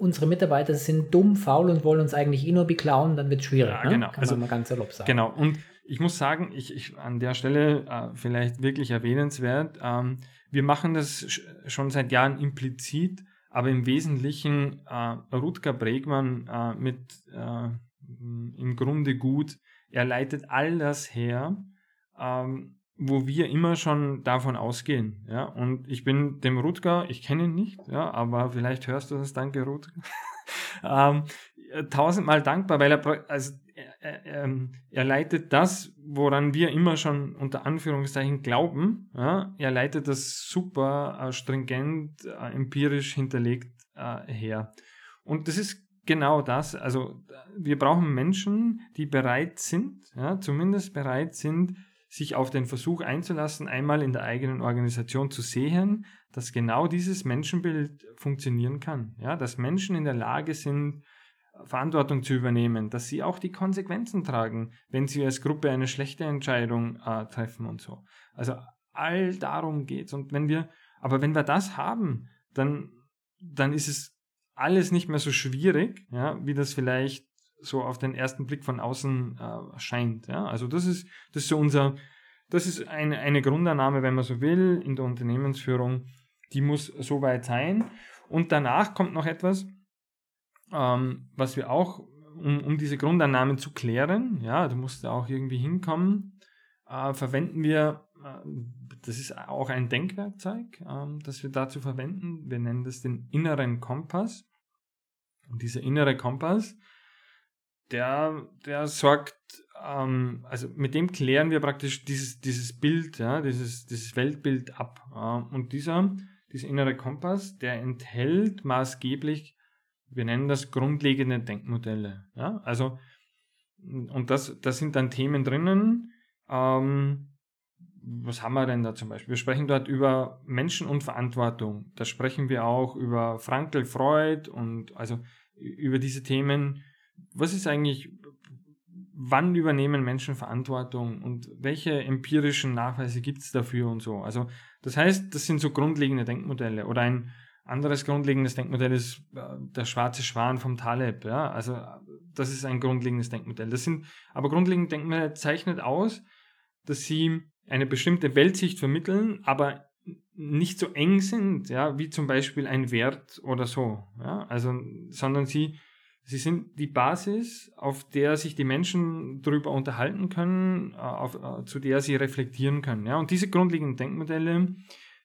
Speaker 3: unsere Mitarbeiter sind dumm, faul und wollen uns eigentlich eh nur beklauen, dann wird es schwierig. Ja,
Speaker 4: ne? genau.
Speaker 3: Kann also, man mal ganz salopp sagen.
Speaker 4: Genau. Und ich muss sagen, ich, ich an der Stelle äh, vielleicht wirklich erwähnenswert, ähm, wir machen das schon seit Jahren implizit, aber im Wesentlichen äh, Rutger Bregmann äh, mit äh, im Grunde gut, er leitet all das her, ähm, wo wir immer schon davon ausgehen. Ja? Und ich bin dem Rutger, ich kenne ihn nicht, ja, aber vielleicht hörst du das, danke Rutger, ähm, tausendmal dankbar, weil er, also, ähm, er, leitet das, woran wir immer schon unter Anführungszeichen glauben. Ja? Er leitet das super äh, stringent, äh, empirisch hinterlegt äh, her. Und das ist genau das. Also wir brauchen Menschen, die bereit sind, ja, zumindest bereit sind, sich auf den Versuch einzulassen, einmal in der eigenen Organisation zu sehen, dass genau dieses Menschenbild funktionieren kann. Ja, dass Menschen in der Lage sind, Verantwortung zu übernehmen, dass sie auch die Konsequenzen tragen, wenn sie als Gruppe eine schlechte Entscheidung äh, treffen und so. Also all darum geht's. Und wenn wir, aber wenn wir das haben, dann, dann ist es alles nicht mehr so schwierig, ja, wie das vielleicht so auf den ersten Blick von außen äh, scheint. Ja? Also das ist, das ist so unser, das ist eine, eine Grundannahme, wenn man so will, in der Unternehmensführung, die muss so weit sein. Und danach kommt noch etwas, ähm, was wir auch, um, um diese Grundannahmen zu klären, ja, du musst auch irgendwie hinkommen, äh, verwenden wir, äh, das ist auch ein Denkwerkzeug, äh, das wir dazu verwenden. Wir nennen das den inneren Kompass. Und dieser innere Kompass, der, der sorgt, ähm, also mit dem klären wir praktisch dieses, dieses Bild, ja, dieses, dieses Weltbild ab. Äh, und dieser, dieser innere Kompass, der enthält maßgeblich, wir nennen das grundlegende Denkmodelle. Ja? Also, und das, das sind dann Themen drinnen. Ähm, was haben wir denn da zum Beispiel? Wir sprechen dort über Menschen und Verantwortung. Da sprechen wir auch über Frankl, Freud und also über diese Themen was ist eigentlich, wann übernehmen Menschen Verantwortung und welche empirischen Nachweise gibt es dafür und so. Also das heißt, das sind so grundlegende Denkmodelle. Oder ein anderes grundlegendes Denkmodell ist äh, der schwarze Schwan vom Taleb. Ja? Also das ist ein grundlegendes Denkmodell. Das sind aber grundlegende Denkmodelle zeichnet aus, dass sie eine bestimmte Weltsicht vermitteln, aber nicht so eng sind, ja, wie zum Beispiel ein Wert oder so, ja, also, sondern sie Sie sind die Basis, auf der sich die Menschen darüber unterhalten können, äh, auf, äh, zu der sie reflektieren können. Ja? Und diese grundlegenden Denkmodelle,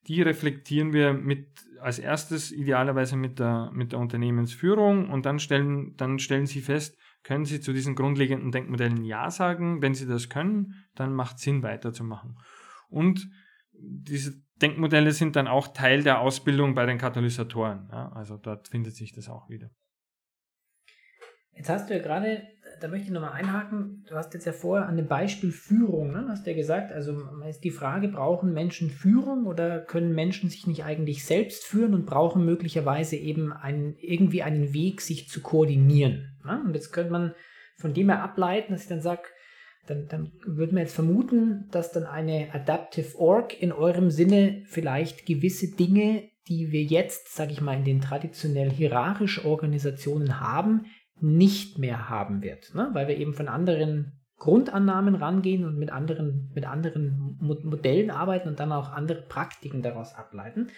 Speaker 4: die reflektieren wir mit als erstes idealerweise mit der, mit der Unternehmensführung und dann stellen, dann stellen sie fest, können sie zu diesen grundlegenden Denkmodellen Ja sagen. Wenn sie das können, dann macht Sinn weiterzumachen. Und diese Denkmodelle sind dann auch Teil der Ausbildung bei den Katalysatoren. Ja? Also dort findet sich das auch wieder.
Speaker 3: Jetzt hast du ja gerade, da möchte ich nochmal einhaken, du hast jetzt ja vorher an dem Beispiel Führung, ne, hast ja gesagt, also ist die Frage, brauchen Menschen Führung oder können Menschen sich nicht eigentlich selbst führen und brauchen möglicherweise eben einen, irgendwie einen Weg, sich zu koordinieren. Ne? Und jetzt könnte man von dem her ableiten, dass ich dann sage, dann, dann würde man jetzt vermuten, dass dann eine Adaptive Org in eurem Sinne vielleicht gewisse Dinge die wir jetzt, sage ich mal, in den traditionell hierarchischen Organisationen haben, nicht mehr haben wird, ne? weil wir eben von anderen Grundannahmen rangehen und mit anderen, mit anderen Modellen arbeiten und dann auch andere Praktiken daraus ableiten.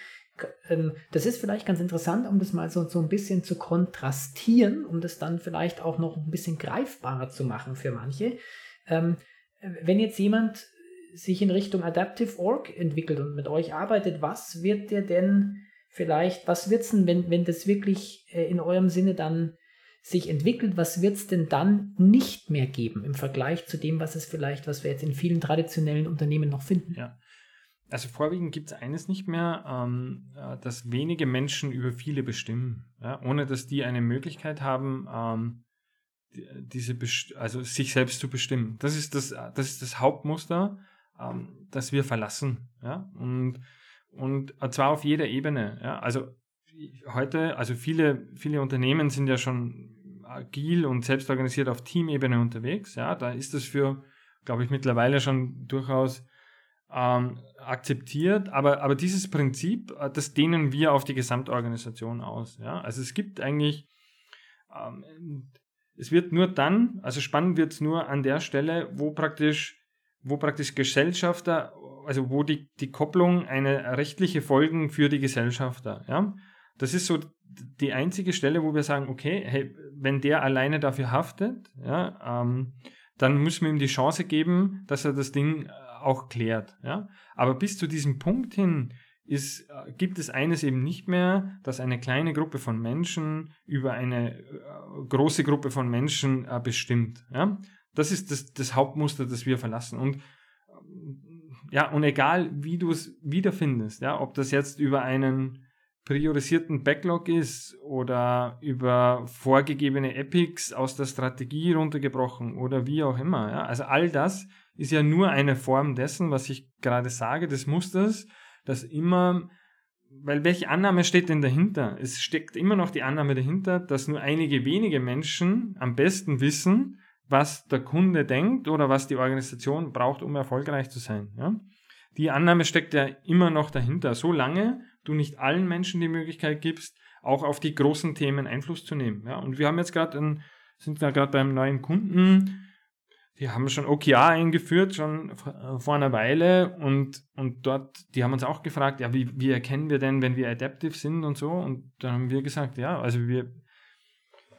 Speaker 3: Ähm, das ist vielleicht ganz interessant, um das mal so, so ein bisschen zu kontrastieren, um das dann vielleicht auch noch ein bisschen greifbarer zu machen für manche. Ähm, wenn jetzt jemand sich in Richtung Adaptive Org entwickelt und mit euch arbeitet, was wird der denn vielleicht, was wird es denn, wenn, wenn das wirklich äh, in eurem Sinne dann sich entwickelt, was wird es denn dann nicht mehr geben im Vergleich zu dem, was es vielleicht, was wir jetzt in vielen traditionellen Unternehmen noch finden?
Speaker 4: Ja. Also vorwiegend gibt es eines nicht mehr, ähm, äh, dass wenige Menschen über viele bestimmen, ja? ohne dass die eine Möglichkeit haben, ähm, diese also sich selbst zu bestimmen. Das ist das, das ist das Hauptmuster, ähm, das wir verlassen. Ja? Und, und zwar auf jeder Ebene. Ja? Also heute, also viele, viele Unternehmen sind ja schon agil und selbstorganisiert auf Teamebene unterwegs. Ja, da ist das für, glaube ich, mittlerweile schon durchaus ähm, akzeptiert. Aber, aber dieses Prinzip, äh, das dehnen wir auf die Gesamtorganisation aus. Ja, also es gibt eigentlich, ähm, es wird nur dann, also spannend wird es nur an der Stelle, wo praktisch, wo praktisch Gesellschafter, also wo die, die Kopplung eine rechtliche Folgen für die Gesellschafter, ja, das ist so die einzige Stelle, wo wir sagen, okay, hey, wenn der alleine dafür haftet, ja, ähm, dann müssen wir ihm die Chance geben, dass er das Ding äh, auch klärt. Ja? Aber bis zu diesem Punkt hin ist, äh, gibt es eines eben nicht mehr, dass eine kleine Gruppe von Menschen über eine äh, große Gruppe von Menschen bestimmt. Ja? Das ist das, das Hauptmuster, das wir verlassen. Und ähm, ja, und egal wie du es wiederfindest, ja, ob das jetzt über einen priorisierten Backlog ist oder über vorgegebene Epics aus der Strategie runtergebrochen oder wie auch immer. Ja? Also all das ist ja nur eine Form dessen, was ich gerade sage, des Musters, dass immer, weil welche Annahme steht denn dahinter? Es steckt immer noch die Annahme dahinter, dass nur einige wenige Menschen am besten wissen, was der Kunde denkt oder was die Organisation braucht, um erfolgreich zu sein. Ja? Die Annahme steckt ja immer noch dahinter, solange du nicht allen Menschen die Möglichkeit gibst, auch auf die großen Themen Einfluss zu nehmen. Ja, und wir haben jetzt gerade sind wir gerade beim neuen Kunden, die haben schon OKR eingeführt, schon vor einer Weile und, und dort, die haben uns auch gefragt, ja, wie, wie erkennen wir denn, wenn wir adaptive sind und so? Und dann haben wir gesagt, ja, also wir,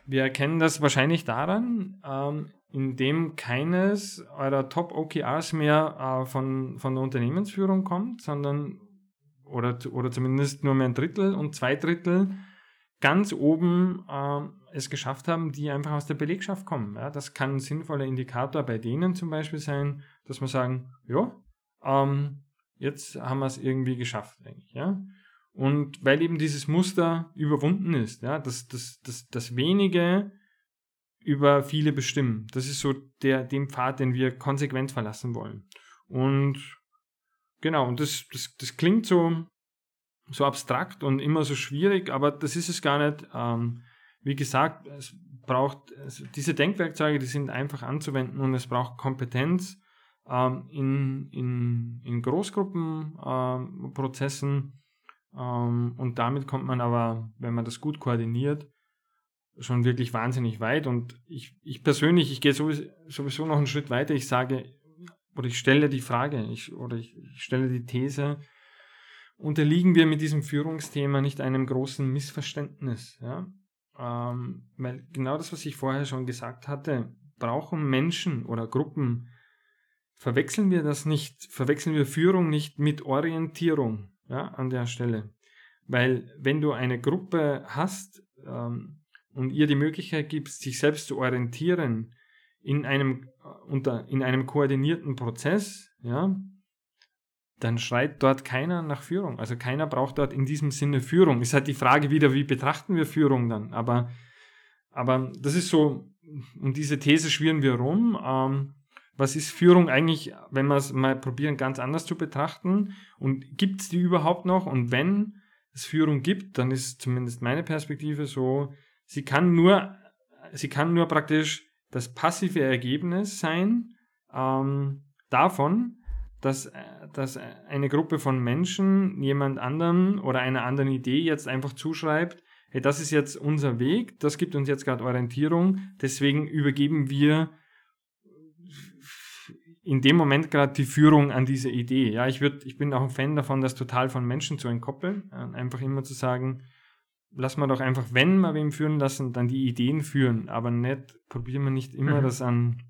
Speaker 4: wir erkennen das wahrscheinlich daran, ähm, indem keines eurer Top-OKRs mehr äh, von, von der Unternehmensführung kommt, sondern oder, oder zumindest nur mehr ein Drittel und zwei Drittel ganz oben äh, es geschafft haben, die einfach aus der Belegschaft kommen. Ja, das kann ein sinnvoller Indikator bei denen zum Beispiel sein, dass wir sagen, ja, ähm, jetzt haben wir es irgendwie geschafft, eigentlich, ja. Und weil eben dieses Muster überwunden ist, ja, dass das, das, das wenige über viele bestimmen. Das ist so der, dem Pfad, den wir konsequent verlassen wollen. Und Genau, und das, das, das klingt so, so abstrakt und immer so schwierig, aber das ist es gar nicht. Ähm, wie gesagt, es braucht also diese Denkwerkzeuge, die sind einfach anzuwenden und es braucht Kompetenz ähm, in, in, in Großgruppenprozessen ähm, ähm, und damit kommt man aber, wenn man das gut koordiniert, schon wirklich wahnsinnig weit und ich, ich persönlich, ich gehe sowieso, sowieso noch einen Schritt weiter, ich sage, oder ich stelle die Frage, ich, oder ich, ich stelle die These, unterliegen wir mit diesem Führungsthema nicht einem großen Missverständnis? Ja? Ähm, weil genau das, was ich vorher schon gesagt hatte, brauchen Menschen oder Gruppen, verwechseln wir das nicht, verwechseln wir Führung nicht mit Orientierung ja, an der Stelle. Weil wenn du eine Gruppe hast ähm, und ihr die Möglichkeit gibst, sich selbst zu orientieren, in einem, unter, in einem koordinierten Prozess, ja, dann schreit dort keiner nach Führung. Also keiner braucht dort in diesem Sinne Führung. Ist halt die Frage wieder, wie betrachten wir Führung dann? Aber, aber das ist so, um diese These schwirren wir rum. Ähm, was ist Führung eigentlich, wenn wir es mal probieren, ganz anders zu betrachten? Und gibt es die überhaupt noch? Und wenn es Führung gibt, dann ist zumindest meine Perspektive so, sie kann nur, sie kann nur praktisch das passive Ergebnis sein ähm, davon, dass, äh, dass eine Gruppe von Menschen jemand anderem oder einer anderen Idee jetzt einfach zuschreibt, hey, das ist jetzt unser Weg, das gibt uns jetzt gerade Orientierung, deswegen übergeben wir in dem Moment gerade die Führung an diese Idee. Ja, ich würde, ich bin auch ein Fan davon, das total von Menschen zu entkoppeln, einfach immer zu sagen, lass mal doch einfach, wenn wir wem führen lassen, dann die Ideen führen, aber nicht, probieren wir nicht immer mhm. das an,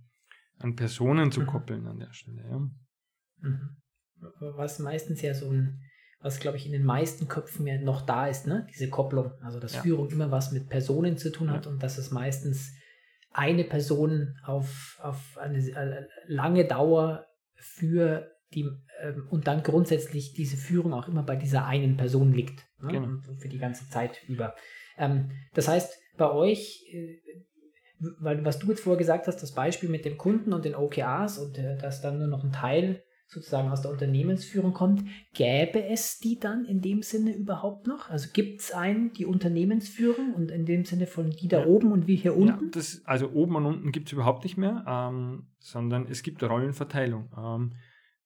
Speaker 4: an Personen zu mhm. koppeln an der Stelle. Ja.
Speaker 3: Mhm. Was meistens ja so ein, was glaube ich in den meisten Köpfen ja noch da ist, ne? diese Kopplung, also dass ja. Führung immer was mit Personen zu tun hat ja. und dass es meistens eine Person auf, auf eine, äh, lange Dauer für die ähm, und dann grundsätzlich diese Führung auch immer bei dieser einen Person liegt. Ne? Genau. Für die ganze Zeit über. Ähm, das heißt, bei euch, äh, weil was du jetzt vorher gesagt hast, das Beispiel mit dem Kunden und den OKRs und äh, dass dann nur noch ein Teil sozusagen aus der Unternehmensführung kommt, gäbe es die dann in dem Sinne überhaupt noch? Also gibt es einen, die Unternehmensführung und in dem Sinne von die da ja. oben und wir hier unten?
Speaker 4: Ja, das, also oben und unten gibt es überhaupt nicht mehr, ähm, sondern es gibt Rollenverteilung. Ähm,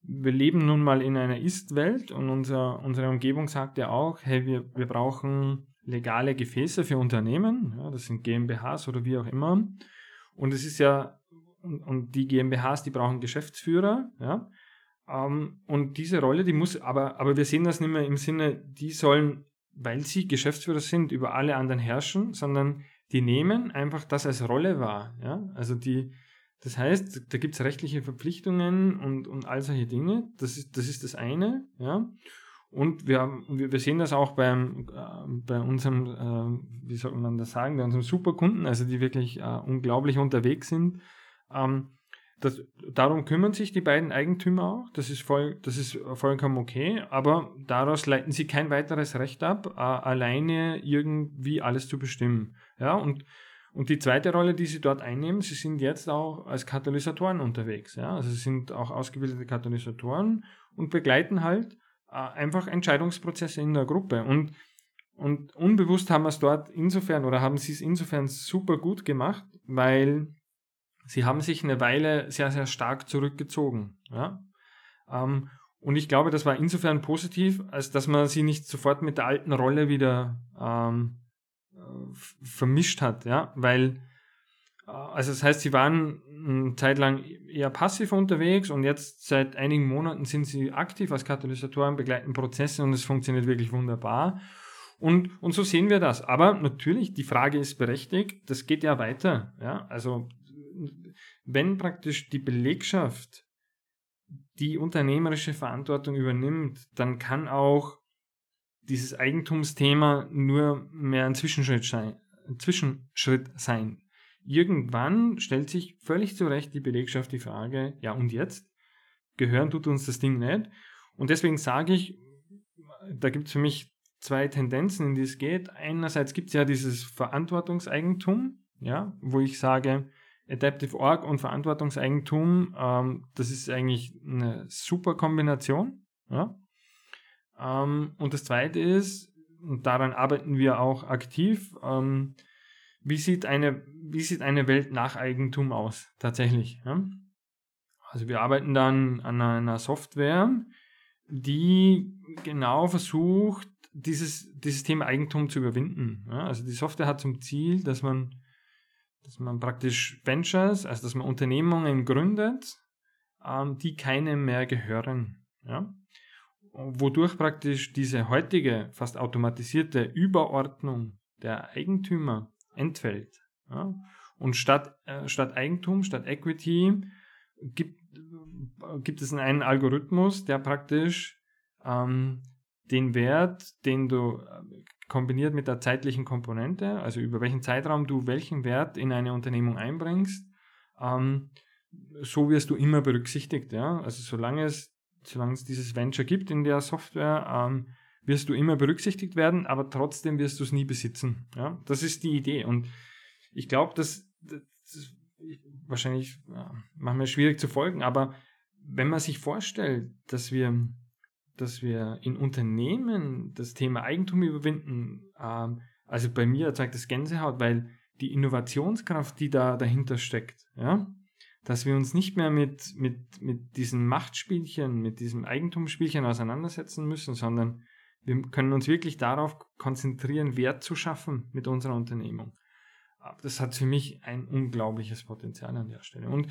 Speaker 4: wir leben nun mal in einer Ist-Welt und unser, unsere Umgebung sagt ja auch, hey, wir, wir brauchen legale Gefäße für Unternehmen, ja, das sind GmbHs oder wie auch immer. Und es ist ja, und, und die GmbHs, die brauchen Geschäftsführer, ja. Ähm, und diese Rolle, die muss, aber, aber wir sehen das nicht mehr im Sinne, die sollen, weil sie Geschäftsführer sind, über alle anderen herrschen, sondern die nehmen einfach das als Rolle wahr. Ja? Also die, das heißt, da gibt es rechtliche Verpflichtungen und, und all solche Dinge. Das ist, das ist das eine. Ja? Und wir, wir sehen das auch beim, äh, bei unserem, äh, wie soll man das sagen, bei unserem Superkunden, also die wirklich äh, unglaublich unterwegs sind. Ähm, das, darum kümmern sich die beiden Eigentümer auch. Das ist, voll, das ist vollkommen okay. Aber daraus leiten sie kein weiteres Recht ab, äh, alleine irgendwie alles zu bestimmen. Ja, und, und die zweite Rolle, die sie dort einnehmen, sie sind jetzt auch als Katalysatoren unterwegs. Ja, also sie sind auch ausgebildete Katalysatoren und begleiten halt äh, einfach Entscheidungsprozesse in der Gruppe. Und, und unbewusst haben wir es dort insofern oder haben sie es insofern super gut gemacht, weil sie haben sich eine Weile sehr, sehr stark zurückgezogen. Ja? Ähm, und ich glaube, das war insofern positiv, als dass man sie nicht sofort mit der alten Rolle wieder ähm, äh, vermischt hat. Ja? Weil, äh, also das heißt, sie waren eine Zeit lang eher passiv unterwegs und jetzt seit einigen Monaten sind sie aktiv als Katalysatoren, begleiten Prozesse und es funktioniert wirklich wunderbar. Und, und so sehen wir das. Aber natürlich, die Frage ist berechtigt, das geht ja weiter. Ja? Also wenn praktisch die Belegschaft die unternehmerische Verantwortung übernimmt, dann kann auch dieses Eigentumsthema nur mehr ein Zwischenschritt sein. Ein Zwischenschritt sein. Irgendwann stellt sich völlig zu Recht die Belegschaft die Frage, ja und jetzt? Gehören tut uns das Ding nicht? Und deswegen sage ich, da gibt es für mich zwei Tendenzen, in die es geht. Einerseits gibt es ja dieses Verantwortungseigentum, ja, wo ich sage, Adaptive Org und Verantwortungseigentum, ähm, das ist eigentlich eine super Kombination. Ja? Ähm, und das zweite ist, und daran arbeiten wir auch aktiv, ähm, wie, sieht eine, wie sieht eine Welt nach Eigentum aus tatsächlich? Ja? Also wir arbeiten dann an einer Software, die genau versucht, dieses, dieses Thema Eigentum zu überwinden. Ja? Also die Software hat zum Ziel, dass man dass man praktisch Ventures, also dass man Unternehmungen gründet, ähm, die keinem mehr gehören. Ja? Wodurch praktisch diese heutige, fast automatisierte Überordnung der Eigentümer entfällt. Ja? Und statt, äh, statt Eigentum, statt Equity gibt, gibt es einen Algorithmus, der praktisch ähm, den Wert, den du kombiniert mit der zeitlichen Komponente, also über welchen Zeitraum du welchen Wert in eine Unternehmung einbringst, ähm, so wirst du immer berücksichtigt. Ja? Also solange es, solange es dieses Venture gibt in der Software, ähm, wirst du immer berücksichtigt werden, aber trotzdem wirst du es nie besitzen. Ja? Das ist die Idee. Und ich glaube, dass, das wahrscheinlich ja, manchmal schwierig zu folgen, aber wenn man sich vorstellt, dass wir dass wir in Unternehmen das Thema Eigentum überwinden, ähm, also bei mir erzeugt das Gänsehaut, weil die Innovationskraft, die da dahinter steckt, ja, dass wir uns nicht mehr mit, mit, mit diesen Machtspielchen, mit diesem Eigentumsspielchen auseinandersetzen müssen, sondern wir können uns wirklich darauf konzentrieren, Wert zu schaffen mit unserer Unternehmung. Das hat für mich ein unglaubliches Potenzial an der Stelle. Und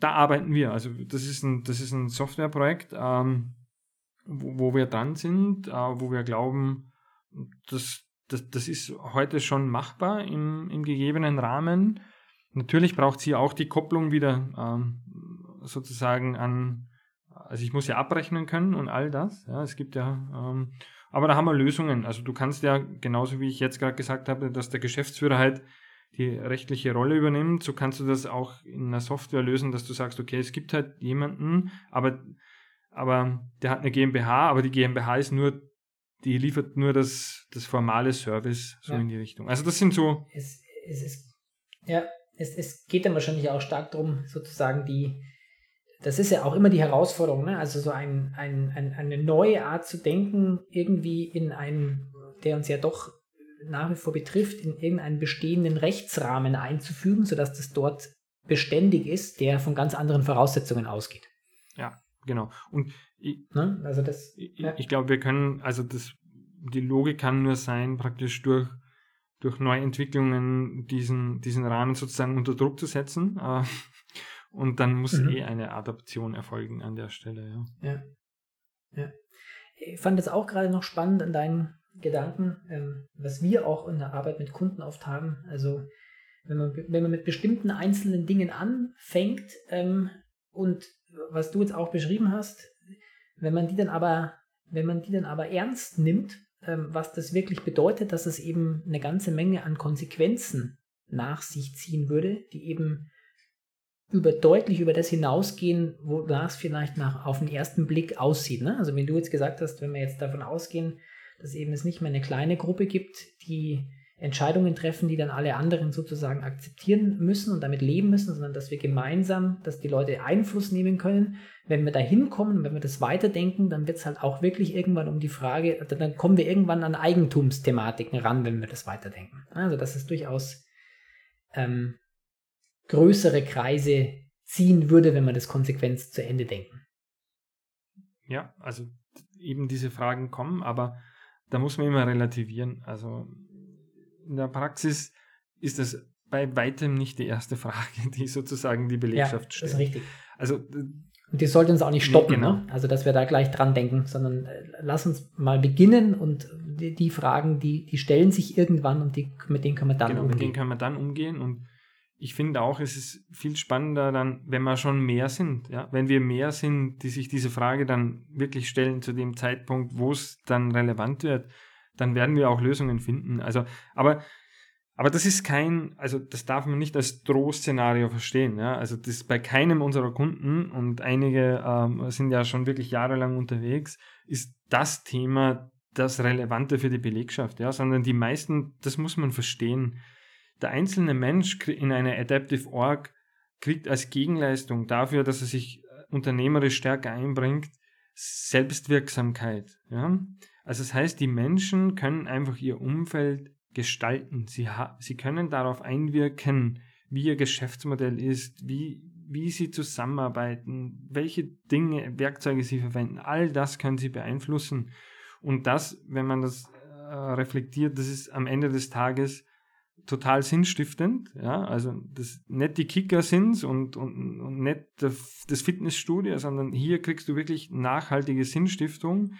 Speaker 4: da arbeiten wir. Also das ist ein, das ist ein Softwareprojekt, ähm, wo, wo, wir dran sind, äh, wo wir glauben, das, das, das ist heute schon machbar im, im gegebenen Rahmen. Natürlich braucht es hier auch die Kopplung wieder ähm, sozusagen an, also ich muss ja abrechnen können und all das. Ja, es gibt ja, ähm, aber da haben wir Lösungen. Also du kannst ja, genauso wie ich jetzt gerade gesagt habe, dass der Geschäftsführer halt die rechtliche Rolle übernimmt, so kannst du das auch in einer Software lösen, dass du sagst, okay, es gibt halt jemanden, aber, aber der hat eine GmbH, aber die GmbH ist nur, die liefert nur das, das formale Service so ja. in die Richtung. Also das sind so.
Speaker 3: Es, es ist, ja, es, es geht dann wahrscheinlich auch stark darum, sozusagen die, das ist ja auch immer die Herausforderung, ne? also so ein, ein, ein, eine neue Art zu denken, irgendwie in einen, der uns ja doch nach wie vor betrifft, in irgendeinen bestehenden Rechtsrahmen einzufügen, sodass das dort beständig ist, der von ganz anderen Voraussetzungen ausgeht.
Speaker 4: Ja, genau. Und
Speaker 3: ich, ne? also das,
Speaker 4: ich, ja. ich glaube, wir können, also das, die Logik kann nur sein, praktisch durch durch Neuentwicklungen diesen, diesen Rahmen sozusagen unter Druck zu setzen. Äh, und dann muss mhm. eh eine Adaption erfolgen an der Stelle. Ja.
Speaker 3: ja. ja. Ich fand es auch gerade noch spannend an deinen Gedanken, ähm, was wir auch in der Arbeit mit Kunden oft haben. Also wenn man, wenn man mit bestimmten einzelnen Dingen anfängt ähm, und was du jetzt auch beschrieben hast, wenn man die dann aber, wenn man die dann aber ernst nimmt was das wirklich bedeutet, dass es eben eine ganze Menge an Konsequenzen nach sich ziehen würde, die eben über deutlich über das hinausgehen, wonach es vielleicht nach, auf den ersten Blick aussieht. Ne? Also wenn du jetzt gesagt hast, wenn wir jetzt davon ausgehen, dass eben es nicht mehr eine kleine Gruppe gibt, die Entscheidungen treffen, die dann alle anderen sozusagen akzeptieren müssen und damit leben müssen, sondern dass wir gemeinsam, dass die Leute Einfluss nehmen können. Wenn wir da hinkommen, wenn wir das weiterdenken, dann wird es halt auch wirklich irgendwann um die Frage, dann kommen wir irgendwann an Eigentumsthematiken ran, wenn wir das weiterdenken. Also dass es durchaus ähm, größere Kreise ziehen würde, wenn wir das konsequent zu Ende denken.
Speaker 4: Ja, also eben diese Fragen kommen, aber da muss man immer relativieren. Also in der Praxis ist das bei weitem nicht die erste Frage, die sozusagen die Belegschaft
Speaker 3: stellt. Ja, das ist richtig.
Speaker 4: Also
Speaker 3: und die sollte uns auch nicht stoppen, genau. ne? also dass wir da gleich dran denken, sondern äh, lass uns mal beginnen und die, die, Fragen, die, die stellen sich irgendwann und die, mit denen können wir dann
Speaker 4: genau,
Speaker 3: umgehen.
Speaker 4: Mit denen können wir dann umgehen und ich finde auch, es ist viel spannender dann, wenn wir schon mehr sind, ja, wenn wir mehr sind, die sich diese Frage dann wirklich stellen zu dem Zeitpunkt, wo es dann relevant wird, dann werden wir auch Lösungen finden. Also, aber, aber das ist kein, also das darf man nicht als Drohszenario verstehen. Ja? Also das ist bei keinem unserer Kunden und einige ähm, sind ja schon wirklich jahrelang unterwegs, ist das Thema das Relevante für die Belegschaft, ja, sondern die meisten, das muss man verstehen. Der einzelne Mensch in einer Adaptive Org kriegt als Gegenleistung dafür, dass er sich unternehmerisch stärker einbringt, Selbstwirksamkeit. Ja? Also das heißt, die Menschen können einfach ihr Umfeld gestalten. Sie, sie können darauf einwirken, wie ihr Geschäftsmodell ist, wie, wie sie zusammenarbeiten, welche Dinge, Werkzeuge sie verwenden. All das können sie beeinflussen. Und das, wenn man das äh, reflektiert, das ist am Ende des Tages total sinnstiftend. Ja? Also das nicht die Kicker sind und, und, und nicht das Fitnessstudio, sondern hier kriegst du wirklich nachhaltige Sinnstiftung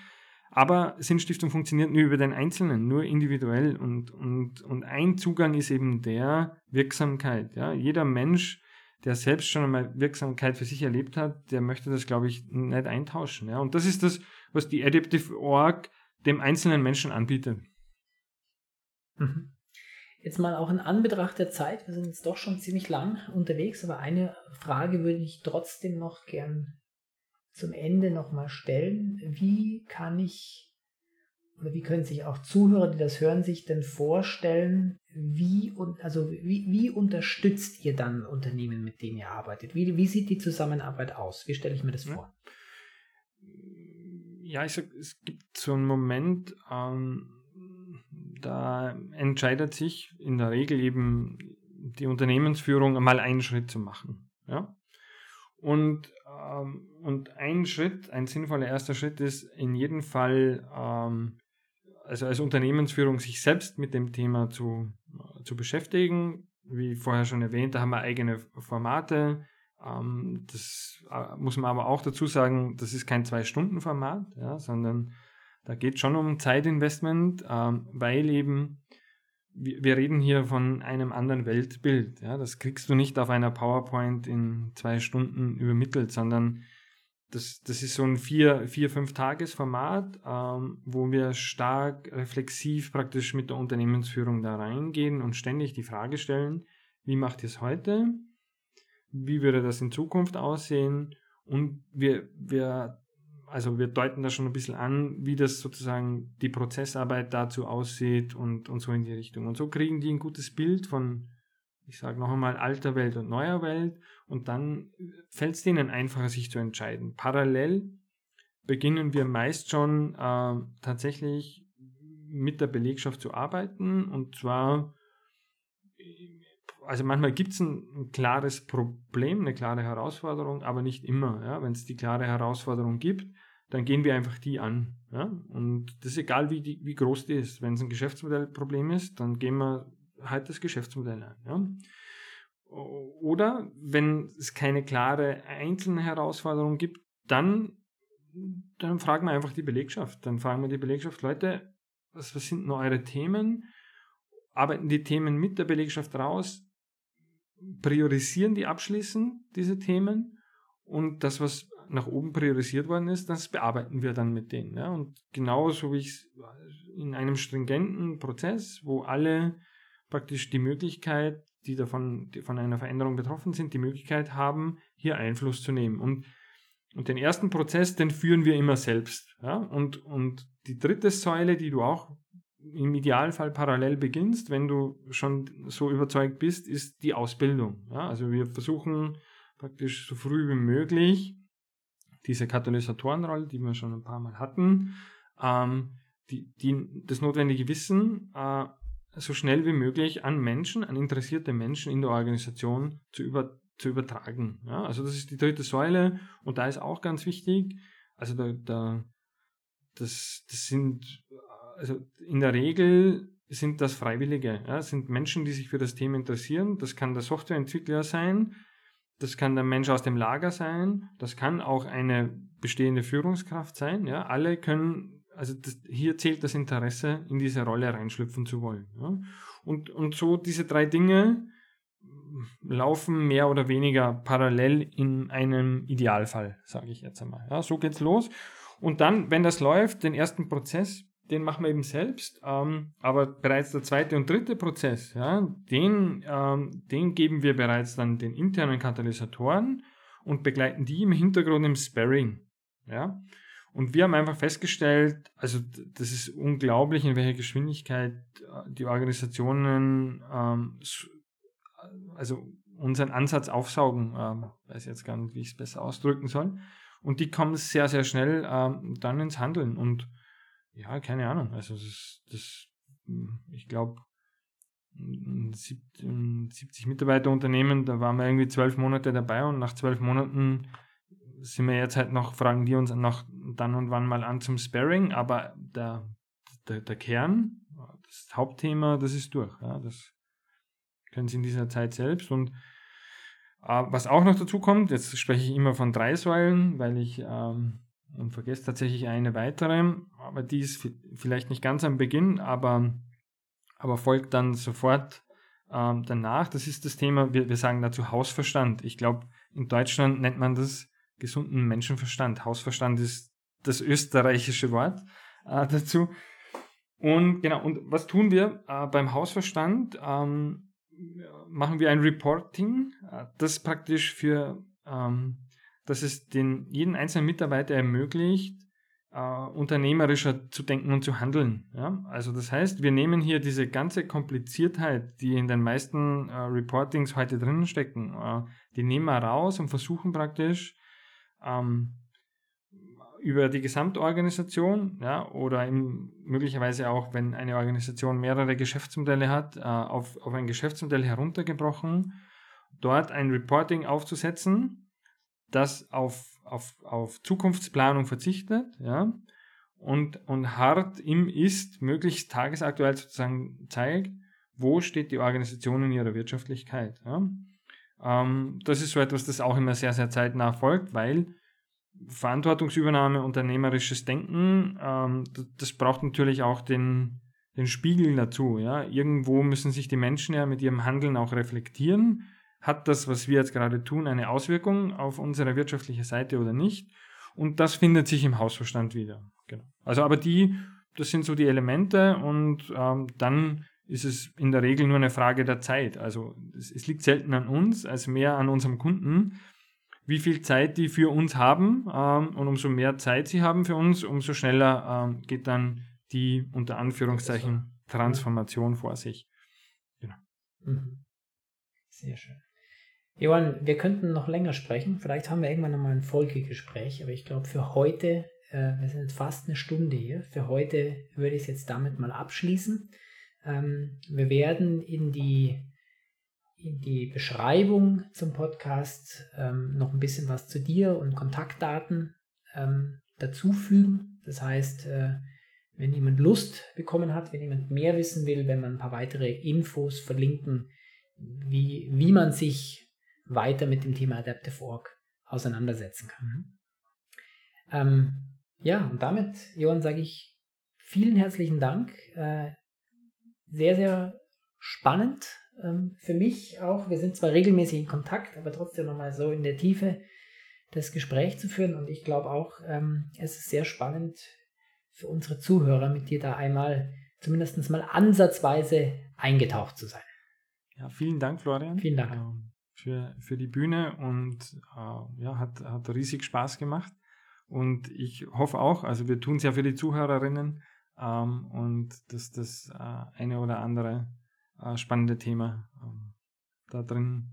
Speaker 4: aber Sinnstiftung funktioniert nur über den Einzelnen, nur individuell. Und, und, und ein Zugang ist eben der Wirksamkeit. Ja? Jeder Mensch, der selbst schon einmal Wirksamkeit für sich erlebt hat, der möchte das, glaube ich, nicht eintauschen. Ja? Und das ist das, was die Adaptive Org dem einzelnen Menschen anbietet.
Speaker 3: Mhm. Jetzt mal auch in Anbetracht der Zeit, wir sind jetzt doch schon ziemlich lang unterwegs, aber eine Frage würde ich trotzdem noch gern zum Ende nochmal stellen. Wie kann ich oder wie können sich auch Zuhörer, die das hören, sich denn vorstellen, wie und also wie, wie unterstützt ihr dann Unternehmen, mit denen ihr arbeitet? Wie, wie sieht die Zusammenarbeit aus? Wie stelle ich mir das vor?
Speaker 4: Ja, ich sag, es gibt so einen Moment, ähm, da entscheidet sich in der Regel eben die Unternehmensführung mal einen Schritt zu machen. Ja? Und, ähm, und ein Schritt, ein sinnvoller erster Schritt ist in jedem Fall, ähm, also als Unternehmensführung sich selbst mit dem Thema zu, äh, zu beschäftigen. Wie vorher schon erwähnt, da haben wir eigene Formate. Ähm, das äh, muss man aber auch dazu sagen, das ist kein Zwei-Stunden-Format, ja, sondern da geht es schon um Zeitinvestment, ähm, weil eben wir, reden hier von einem anderen Weltbild. Ja? Das kriegst du nicht auf einer PowerPoint in zwei Stunden übermittelt, sondern das, das ist so ein vier, vier fünf Tages-Format, ähm, wo wir stark reflexiv praktisch mit der Unternehmensführung da reingehen und ständig die Frage stellen, wie macht ihr es heute? Wie würde das in Zukunft aussehen? Und wir, wir also wir deuten da schon ein bisschen an, wie das sozusagen die Prozessarbeit dazu aussieht und, und so in die Richtung. Und so kriegen die ein gutes Bild von, ich sage noch einmal, alter Welt und neuer Welt und dann fällt es denen einfacher, sich zu entscheiden. Parallel beginnen wir meist schon äh, tatsächlich mit der Belegschaft zu arbeiten und zwar also manchmal gibt es ein, ein, klares Problem, eine klare Herausforderung, aber nicht immer. Ja? Wenn es die klare Herausforderung gibt, dann gehen wir einfach die an. Ja? Und das ist egal, wie, die, wie groß die ist. Wenn es ein Geschäftsmodellproblem ist, dann gehen wir halt das Geschäftsmodell an. Ja? Oder wenn es keine klare einzelne Herausforderung gibt, dann, dann fragen wir einfach die Belegschaft. Dann fragen wir die Belegschaft, Leute, was, was sind noch eure Themen? Arbeiten die Themen mit der Belegschaft raus? Priorisieren die abschließend diese Themen und das, was nach oben priorisiert worden ist, das bearbeiten wir dann mit denen. Ja? Und genauso wie ich es in einem stringenten Prozess, wo alle praktisch die Möglichkeit, die davon die von einer Veränderung betroffen sind, die Möglichkeit haben, hier Einfluss zu nehmen. Und, und den ersten Prozess, den führen wir immer selbst. Ja? Und, und die dritte Säule, die du auch im Idealfall parallel beginnst, wenn du schon so überzeugt bist, ist die Ausbildung. Ja, also wir versuchen praktisch so früh wie möglich diese Katalysatorenrolle, die wir schon ein paar Mal hatten, ähm, die, die, das notwendige Wissen äh, so schnell wie möglich an Menschen, an interessierte Menschen in der Organisation zu, über, zu übertragen. Ja, also das ist die dritte Säule und da ist auch ganz wichtig, also da, da das, das sind also in der Regel sind das Freiwillige, ja, sind Menschen, die sich für das Thema interessieren. Das kann der Softwareentwickler sein, das kann der Mensch aus dem Lager sein, das kann auch eine bestehende Führungskraft sein. Ja. Alle können, also das, hier zählt das Interesse, in diese Rolle reinschlüpfen zu wollen. Ja. Und, und so diese drei Dinge laufen mehr oder weniger parallel in einem Idealfall, sage ich jetzt einmal. Ja, so geht's los. Und dann, wenn das läuft, den ersten Prozess den machen wir eben selbst, ähm, aber bereits der zweite und dritte Prozess, ja, den, ähm, den geben wir bereits dann den internen Katalysatoren und begleiten die im Hintergrund im Sparring. Ja. Und wir haben einfach festgestellt, also das ist unglaublich, in welcher Geschwindigkeit äh, die Organisationen ähm, also unseren Ansatz aufsaugen, ähm, weiß jetzt gar nicht, wie ich es besser ausdrücken soll. Und die kommen sehr, sehr schnell ähm, dann ins Handeln. Und ja, keine Ahnung. Also das, das hm, ich glaube, 70 Mitarbeiterunternehmen, da waren wir irgendwie zwölf Monate dabei und nach zwölf Monaten sind wir jetzt halt noch, fragen die uns noch dann und wann mal an zum Sparring, aber der, der, der Kern, das Hauptthema, das ist durch. Ja, das können sie in dieser Zeit selbst und äh, was auch noch dazu kommt, jetzt spreche ich immer von drei Säulen, weil ich ähm, und vergesst tatsächlich eine weitere, aber die ist vielleicht nicht ganz am Beginn, aber, aber folgt dann sofort ähm, danach. Das ist das Thema, wir, wir sagen dazu Hausverstand. Ich glaube, in Deutschland nennt man das gesunden Menschenverstand. Hausverstand ist das österreichische Wort äh, dazu. Und genau, und was tun wir äh, beim Hausverstand? Ähm, machen wir ein Reporting, äh, das praktisch für ähm, dass es den, jeden einzelnen Mitarbeiter ermöglicht, äh, unternehmerischer zu denken und zu handeln. Ja? Also das heißt, wir nehmen hier diese ganze Kompliziertheit, die in den meisten äh, Reportings heute drinnen stecken, äh, die nehmen wir raus und versuchen praktisch ähm, über die Gesamtorganisation ja, oder im, möglicherweise auch, wenn eine Organisation mehrere Geschäftsmodelle hat, äh, auf, auf ein Geschäftsmodell heruntergebrochen, dort ein Reporting aufzusetzen, das auf, auf, auf Zukunftsplanung verzichtet, ja, und, und hart im Ist möglichst tagesaktuell sozusagen zeigt, wo steht die Organisation in ihrer Wirtschaftlichkeit. Ja. Ähm, das ist so etwas, das auch immer sehr, sehr zeitnah folgt, weil Verantwortungsübernahme, unternehmerisches Denken, ähm, das, das, braucht natürlich auch den, den Spiegel dazu. Ja. Irgendwo müssen sich die Menschen ja mit ihrem Handeln auch reflektieren. Hat das, was wir jetzt gerade tun, eine Auswirkung auf unsere wirtschaftliche Seite oder nicht? Und das findet sich im Hausverstand wieder. Genau. Also aber die, das sind so die Elemente und ähm, dann ist es in der Regel nur eine Frage der Zeit. Also es, es, liegt selten an uns, als mehr an unserem Kunden, wie viel Zeit die für uns haben. Ähm, und umso mehr Zeit sie haben für uns, umso schneller ähm, geht dann die unter Anführungszeichen Transformation vor sich.
Speaker 3: Genau. Mhm. Sehr schön. Johann, wir könnten noch länger sprechen. Vielleicht haben wir irgendwann nochmal ein Folgegespräch, aber ich glaube, für heute, äh, wir sind fast eine Stunde hier, für heute würde ich es jetzt damit mal abschließen. Ähm, wir werden in die, in die Beschreibung zum Podcast ähm, noch ein bisschen was zu dir und Kontaktdaten ähm, dazufügen. Das heißt, äh, wenn jemand Lust bekommen hat, wenn jemand mehr wissen will, wenn man ein paar weitere Infos verlinken, wie, wie man sich weiter mit dem Thema Adaptive Org auseinandersetzen kann. Mhm. Ähm, ja, und damit, Johann, sage ich vielen herzlichen Dank. Äh, sehr, sehr spannend ähm, für mich auch. Wir sind zwar regelmäßig in Kontakt, aber trotzdem nochmal so in der Tiefe das Gespräch zu führen. Und ich glaube auch, ähm, es ist sehr spannend für unsere Zuhörer, mit dir da einmal zumindest mal ansatzweise eingetaucht zu sein.
Speaker 4: Ja, vielen Dank, Florian.
Speaker 3: Vielen Dank.
Speaker 4: Für, für die Bühne und äh, ja, hat, hat riesig Spaß gemacht. Und ich hoffe auch, also wir tun es ja für die Zuhörerinnen, ähm, und dass das äh, eine oder andere äh, spannende Thema ähm, da drin